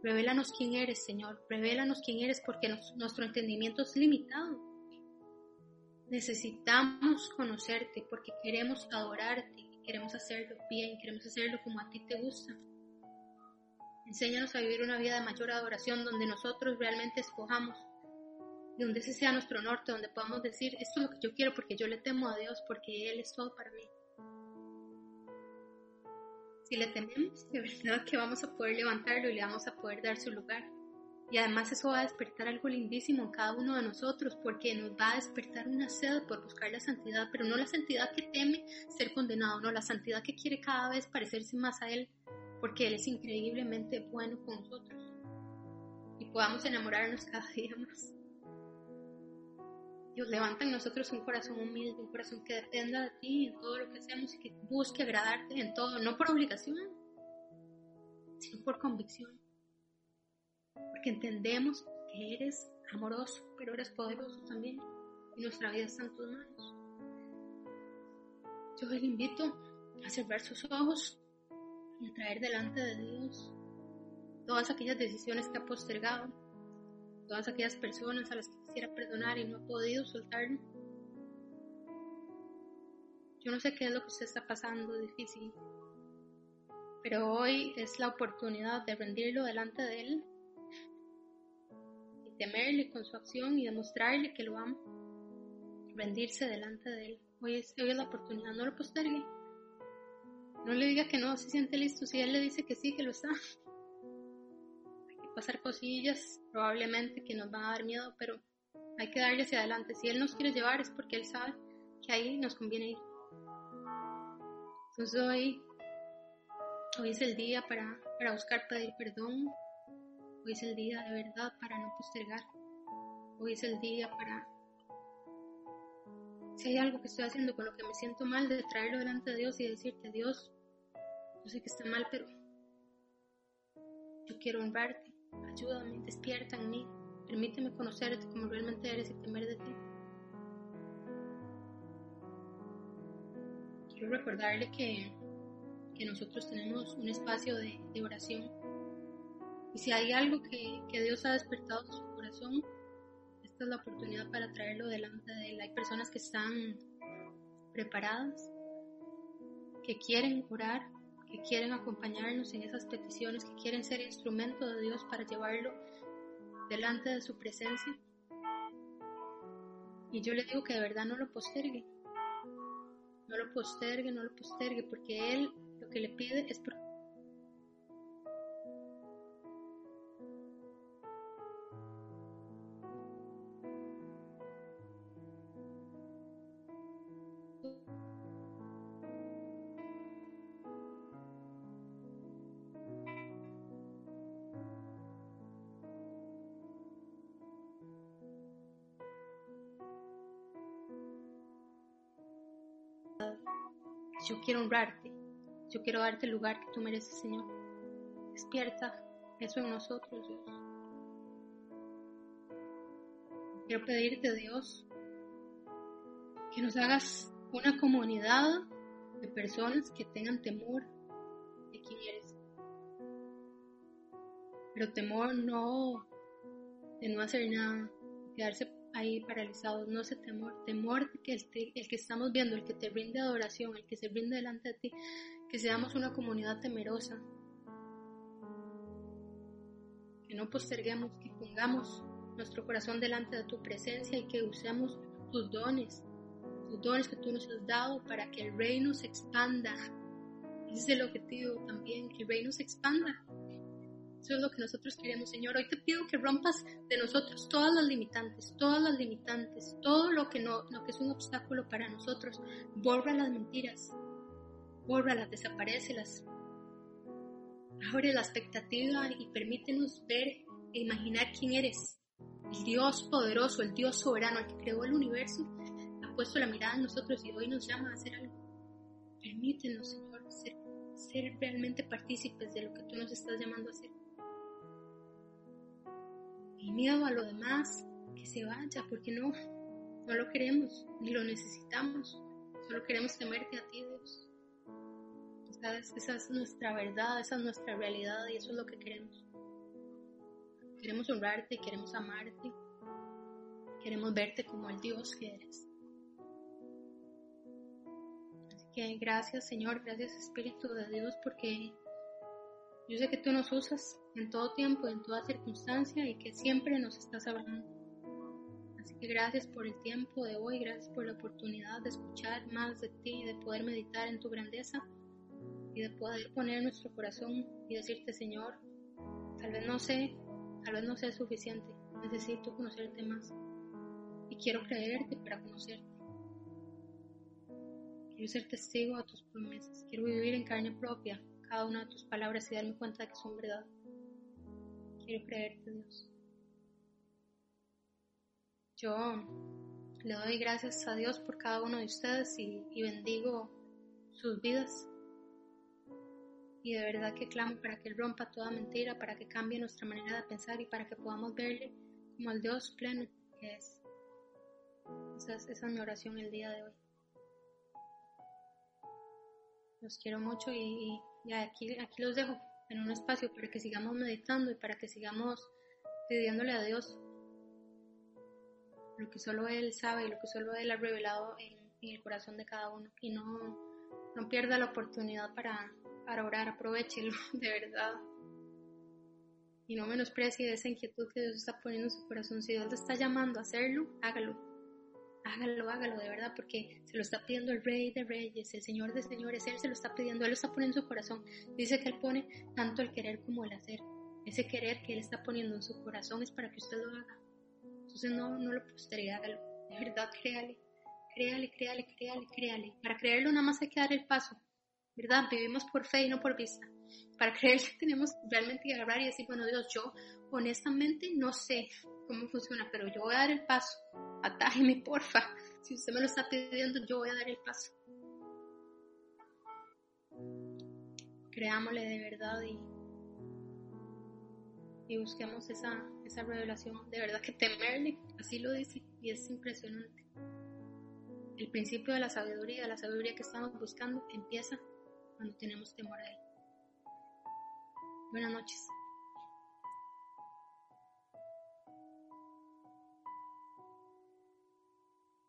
Revélanos quién eres, Señor. Revélanos quién eres porque nuestro entendimiento es limitado. Necesitamos conocerte porque queremos adorarte, queremos hacerlo bien, queremos hacerlo como a ti te gusta. Enséñanos a vivir una vida de mayor adoración donde nosotros realmente escojamos, donde ese sea nuestro norte, donde podamos decir, esto es lo que yo quiero porque yo le temo a Dios, porque Él es todo para mí. Si le tememos, de verdad que vamos a poder levantarlo y le vamos a poder dar su lugar. Y además eso va a despertar algo lindísimo en cada uno de nosotros porque nos va a despertar una sed por buscar la santidad, pero no la santidad que teme ser condenado, no, la santidad que quiere cada vez parecerse más a Él porque Él es increíblemente bueno con nosotros y podamos enamorarnos cada día más. Dios levanta en nosotros un corazón humilde, un corazón que dependa de ti en todo lo que hacemos y que busque agradarte en todo, no por obligación, sino por convicción porque entendemos que eres amoroso, pero eres poderoso también y nuestra vida está en tus manos. Yo le invito a cerrar sus ojos y a traer delante de Dios todas aquellas decisiones que ha postergado, todas aquellas personas a las que quisiera perdonar y no ha podido soltarlo. Yo no sé qué es lo que usted está pasando difícil, pero hoy es la oportunidad de rendirlo delante de Él temerle con su acción y demostrarle que lo ama. Rendirse delante de él. Hoy es, hoy es la oportunidad, no lo postergue. No le diga que no se siente listo. Si él le dice que sí, que lo está. Hay que pasar cosillas, probablemente que nos van a dar miedo, pero hay que darle hacia adelante. Si él nos quiere llevar es porque él sabe que ahí nos conviene ir. Entonces hoy, hoy es el día para, para buscar pedir perdón, Hoy es el día de verdad para no postergar. Hoy es el día para... Si hay algo que estoy haciendo con lo que me siento mal, de traerlo delante de Dios y decirte, Dios, yo sé que está mal, pero yo quiero honrarte. Ayúdame, despierta en mí. Permíteme conocerte como realmente eres y temer de ti. Quiero recordarle que, que nosotros tenemos un espacio de, de oración y si hay algo que, Dios ha despertado en su corazón, esta es la oportunidad para traerlo delante de Él. Hay personas que están preparadas, que quieren orar, que quieren acompañarnos en esas peticiones, que quieren ser instrumento de Dios para llevarlo delante de su presencia. Y yo le digo que de verdad no lo postergue. No lo postergue, no lo postergue, porque Él lo que le pide es por Yo quiero honrarte. Yo quiero darte el lugar que tú mereces, Señor. Despierta eso en nosotros, Dios. Quiero pedirte, Dios, que nos hagas una comunidad de personas que tengan temor de quién eres. Pero temor no de no hacer nada, quedarse ahí paralizados, no ese temor, temor que el, el, que estamos viendo, el que te rinde adoración, el que se rinde delante de ti, que seamos una comunidad temerosa, que no posterguemos, que pongamos nuestro corazón delante de tu presencia y que usemos tus dones, tus dones que tú nos has dado para que el reino se expanda. Ese es el objetivo también, que el reino se expanda eso es lo que nosotros queremos, Señor. Hoy te pido que rompas de nosotros todas las limitantes, todas las limitantes, todo lo que no, lo que es un obstáculo para nosotros. Borra las mentiras, bórralas, desaparecelas. Abre la expectativa y permítenos ver e imaginar quién eres. El Dios poderoso, el Dios soberano, el que creó el universo, ha puesto la mirada en nosotros y hoy nos llama a hacer algo. Permítenos, Señor, ser, ser realmente partícipes de lo que tú nos estás llamando a hacer el miedo a lo demás, que se vaya, porque no, no lo queremos, ni lo necesitamos, solo queremos temerte a ti, Dios. ¿Sabes? Esa es nuestra verdad, esa es nuestra realidad y eso es lo que queremos. Queremos honrarte, queremos amarte, queremos verte como el Dios que eres. Así que gracias Señor, gracias Espíritu de Dios porque yo sé que tú nos usas en todo tiempo, en toda circunstancia y que siempre nos estás hablando. Así que gracias por el tiempo de hoy, gracias por la oportunidad de escuchar más de ti, de poder meditar en tu grandeza y de poder poner nuestro corazón y decirte, Señor, tal vez no sé, tal vez no sea suficiente, necesito conocerte más y quiero creerte para conocerte. Quiero ser testigo a tus promesas, quiero vivir en carne propia cada una de tus palabras y darme cuenta de que son verdad. Quiero creerte, Dios. Yo le doy gracias a Dios por cada uno de ustedes y, bendigo sus vidas. Y de verdad que clamo para que Él rompa toda mentira, para que cambie nuestra manera de pensar y para que podamos verle como el Dios pleno que es. Esa es, esa es mi oración el día de hoy. Los quiero mucho y, y aquí, aquí los dejo en un espacio para que sigamos meditando y para que sigamos pidiéndole a Dios lo que solo Él sabe y lo que solo Él ha revelado en, el corazón de cada uno. Y no, no pierda la oportunidad para, para orar, aprovechelo [laughs] de verdad. Y no menosprecie esa inquietud que Dios está poniendo en su corazón. Si Dios te está llamando a hacerlo, hágalo hágalo, hágalo de verdad, porque se lo está pidiendo el Rey de Reyes, el Señor de Señores, Él se lo está pidiendo, Él lo está poniendo en su corazón. Dice que Él pone tanto el querer como el hacer. Ese querer que Él está poniendo en su corazón es para que usted lo haga. Entonces no, no lo postergue, hágalo. De verdad, créale, créale, créale, créale, créale. Para creerlo nada más hay que dar el paso, ¿verdad? Vivimos por fe y no por vista. Para creer tenemos realmente que agarrar y decir, bueno Dios, yo honestamente no sé cómo funciona, pero yo voy a dar el paso atájeme, porfa. Si usted me lo está pidiendo, yo voy a dar el paso. Creámosle de verdad y, y busquemos esa, esa revelación. De verdad que temerle, así lo dice, y es impresionante. El principio de la sabiduría, la sabiduría que estamos buscando, empieza cuando tenemos temor a Él. Buenas noches.